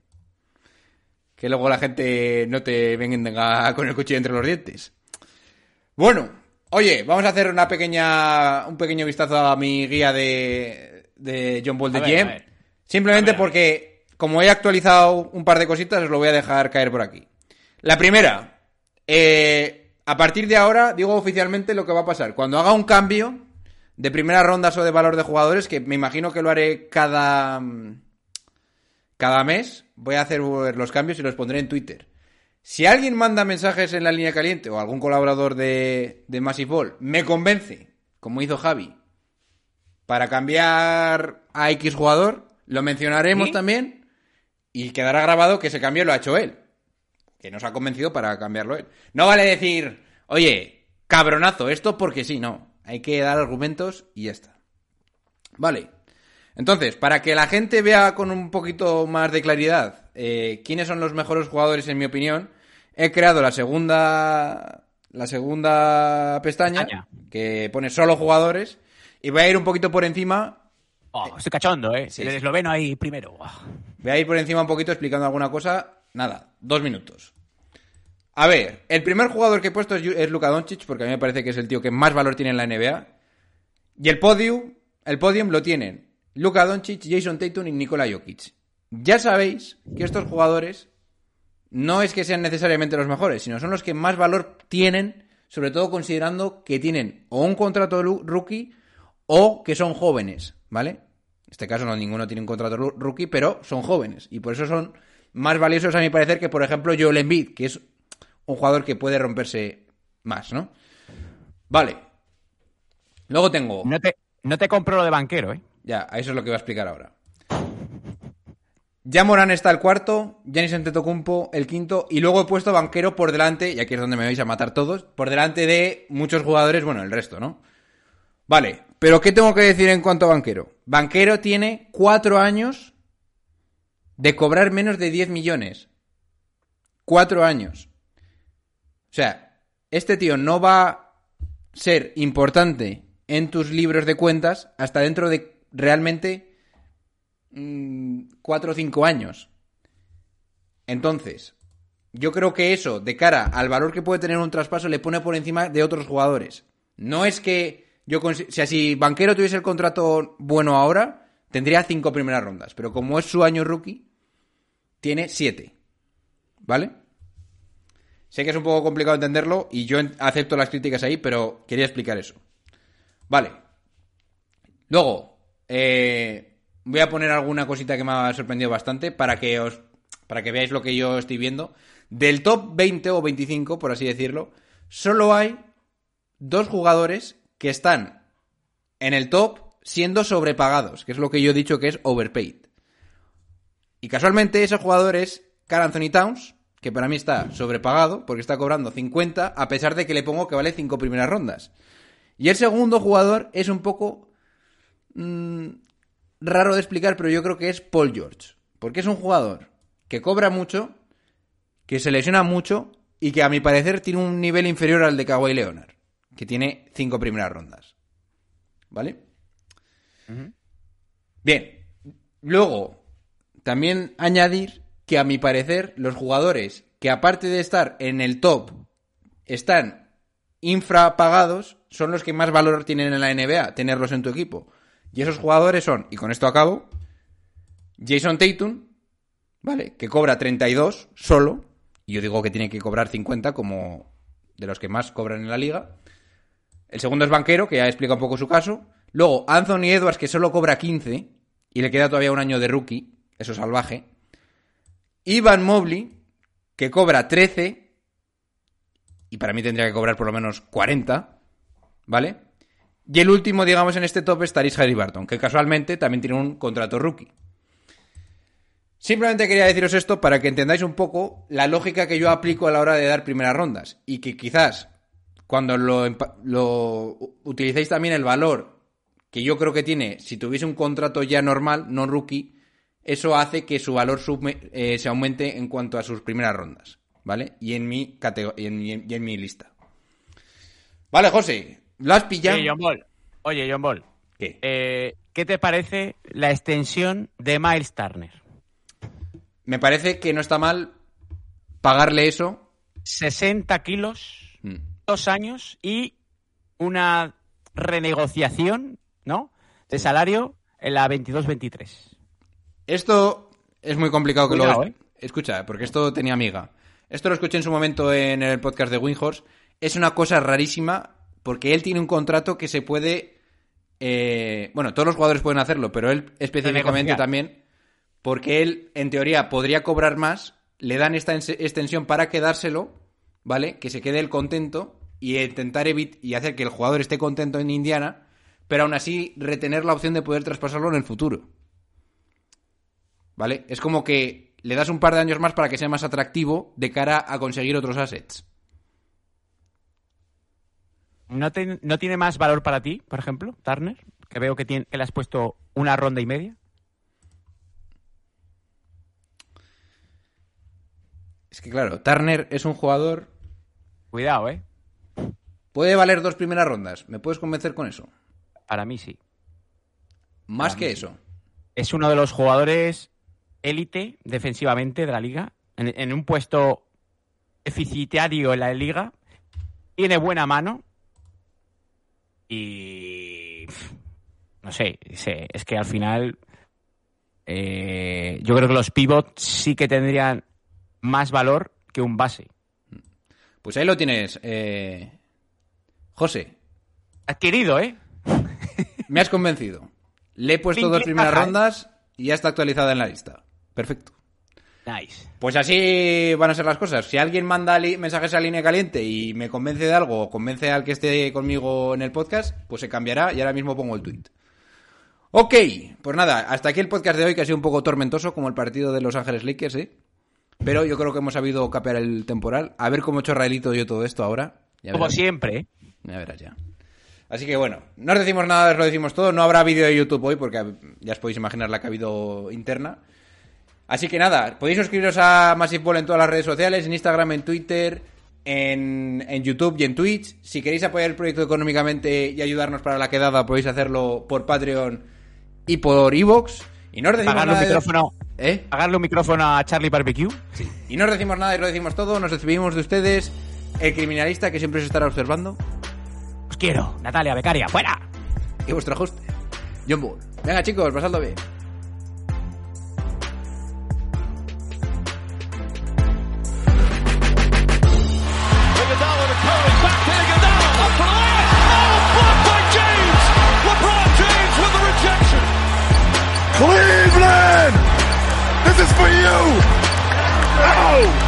que luego la gente no te venga con el cuchillo entre los dientes. Bueno, oye, vamos a hacer una pequeña, un pequeño vistazo a mi guía de, de John Ball de ver. Simplemente A ver, a ver. porque, como he actualizado un par de cositas, os lo voy a dejar caer por aquí. La primera, eh, a partir de ahora, digo oficialmente lo que va a pasar. Cuando haga un cambio de primeras rondas o de valor de jugadores, que me imagino que lo haré cada, mm, cada mes, voy a hacer los cambios y los pondré en Twitter. Si alguien manda mensajes en la línea caliente o algún colaborador de, de Massive Ball me convence, como hizo Javi, para cambiar a X jugador, lo mencionaremos ¿Sí? también y quedará grabado que ese cambio lo ha hecho él. Que nos ha convencido para cambiarlo él. No vale decir, oye, cabronazo, esto porque sí, no. Hay que dar argumentos y ya está. Vale. Entonces, para que la gente vea con un poquito más de claridad eh, quiénes son los mejores jugadores, en mi opinión, he creado la segunda. La segunda pestaña, Pestaña. que pone solo jugadores. Y voy a ir un poquito por encima Oh, estoy cachondo, ¿eh? Sí, el esloveno ahí primero. Ah. Voy a ir por encima un poquito explicando alguna cosa. Nada, dos minutos. A ver, el primer jugador que he puesto es, Luka Doncic, porque a mí me parece que es el tío que más valor tiene en la NBA. Y el podium, el podium lo tienen Luka Doncic, Jason Tatum y Nikola Jokic. Ya sabéis que estos jugadores no es que sean necesariamente los mejores, sino son los que más valor tienen, sobre todo considerando que tienen o un contrato rookie o que son jóvenes, ¿vale? En este caso no ninguno tiene un contrato rookie, pero son jóvenes y por eso son más valiosos a mi parecer que por ejemplo Joel Embiid, que es un jugador que puede romperse más, ¿no? Vale. Luego tengo No te, no te compro lo de banquero, ¿eh? ya, a eso es lo que voy a explicar ahora. Ya Morán está el cuarto, Giannis Antetokounmpo el quinto, y luego he puesto banquero por delante, y aquí es donde me vais a matar todos, por delante de muchos jugadores, bueno, el resto, ¿no? Vale, pero ¿qué tengo que decir en cuanto a banquero? Banquero tiene cuatro años de cobrar menos de 10 millones. Cuatro años. O sea, este tío no va a ser importante en tus libros de cuentas hasta dentro de realmente mm, cuatro o cinco años. Entonces, yo creo que eso, de cara al valor que puede tener un traspaso, le pone por encima de otros jugadores. No es que yo... O sea, si Banquero tuviese el contrato bueno ahora, tendría cinco primeras rondas. Pero como es su año rookie, tiene siete. ¿Vale? Sé que es un poco complicado entenderlo y yo acepto las críticas ahí, pero quería explicar eso. Vale. Luego, eh, voy a poner alguna cosita que me ha sorprendido bastante para que os para que veáis lo que yo estoy viendo. Del top 20 o 25, por así decirlo, solo hay dos jugadores que están en el top siendo sobrepagados, que es lo que yo he dicho que es overpaid. Y casualmente ese jugador es Carl Anthony Towns, que para mí está sobrepagado porque está cobrando 50 a pesar de que le pongo que vale 5 primeras rondas. Y el segundo jugador es un poco mm, raro de explicar, pero yo creo que es Paul George. Porque es un jugador que cobra mucho, que se lesiona mucho y que a mi parecer tiene un nivel inferior al de Kawhi Leonard, que tiene 5 primeras rondas. ¿Vale? Bien. Luego, también añadir que a mi parecer los jugadores que aparte de estar en el top están infrapagados son los que más valor tienen en la NBA, tenerlos en tu equipo. Y esos jugadores son, y con esto acabo, Jason Tatum, ¿vale? Que cobra 32 solo, y yo digo que tiene que cobrar 50 como de los que más cobran en la liga. El segundo es Banquero, que ya explica un poco su caso. Luego Anthony Edwards, que solo cobra 15 y le queda todavía un año de rookie, eso es salvaje. Ivan Mobley, que cobra 13 y para mí tendría que cobrar por lo menos 40, ¿vale? Y el último, digamos, en este top es Tyrese Halliburton, que casualmente también tiene un contrato rookie. Simplemente quería deciros esto para que entendáis un poco la lógica que yo aplico a la hora de dar primeras rondas y que quizás cuando lo, lo utilicéis también el valor que yo creo que tiene si tuviese un contrato ya normal, no rookie, eso hace que su valor subme- eh, se aumente en cuanto a sus primeras rondas, ¿vale? Y en mi, y en, mi- y en mi lista. Vale, José, ¿lo has pillado? Oye, John Ball. Oye, John Ball. ¿Qué? Eh, ¿Qué te parece la extensión de Miles Turner? Me parece que no está mal pagarle eso. 60 kilos, Mm. dos años y una renegociación, ¿no? De salario en la 22-23. Esto es muy complicado que Cuidado, lo... ¿eh? Escucha, porque esto tenía amiga. Esto lo escuché en su momento en el podcast de Windhorse. Es una cosa rarísima porque él tiene un contrato que se puede... eh, bueno, todos los jugadores pueden hacerlo, pero él específicamente también, porque él, en teoría, podría cobrar más, le dan esta ens- extensión para quedárselo, ¿vale? Que se quede el contento y intentar evitar y hacer que el jugador esté contento en Indiana, pero aún así retener la opción de poder traspasarlo en el futuro. ¿Vale? Es como que le das un par de años más para que sea más atractivo de cara a conseguir otros assets. ¿No, te- ¿No tiene más valor para ti, por ejemplo, Turner? Que veo que, tiene, que le has puesto una ronda y media. Es que claro, Turner es un jugador. Cuidado, ¿eh? Puede valer dos primeras rondas. ¿Me puedes convencer con eso? Para mí sí. Más Para que sí. eso. Es uno de los jugadores élite defensivamente de la liga. En, en un puesto deficitario en la liga. Tiene buena mano. Y. No sé, es que al final. eh, yo creo que los pivots sí que tendrían más valor que un base. Pues ahí lo tienes, eh... José. Adquirido, ¿eh? Me has convencido. Le he puesto dos primeras rondas y ya está actualizada en la lista. Perfecto. Nice. Pues así van a ser las cosas. Si alguien manda mensajes a línea caliente y me convence de algo o convence al que esté conmigo en el podcast, pues se cambiará y ahora mismo pongo el tweet. Ok, pues nada, hasta aquí el podcast de hoy que ha sido un poco tormentoso como el partido de Los Ángeles Lakers, ¿eh? Pero yo creo que hemos sabido capear el temporal. A ver cómo chorraelito yo todo esto ahora. Ya Como verás. siempre. Ya verás ya. Así que bueno, no os decimos nada, os lo decimos todo. No habrá vídeo de YouTube hoy porque ya os podéis imaginar la que ha habido interna. Así que nada, podéis suscribiros a Massive Ball en todas las redes sociales, en Instagram, en Twitter, en, en YouTube y en Twitch. Si queréis apoyar el proyecto económicamente y ayudarnos para la quedada, podéis hacerlo por Patreon y por Evox. Y no os decimos Pagarle un nada de- micrófono. ¿Eh? Pagarle un micrófono a Charlie Barbecue. Y no os decimos nada y lo decimos todo. Nos despedimos de ustedes. El criminalista que siempre os estará observando. Os quiero. Natalia, becaria, fuera. Y vuestro ajuste. John Bull. Venga chicos, pasadlo bien. For you! Oh!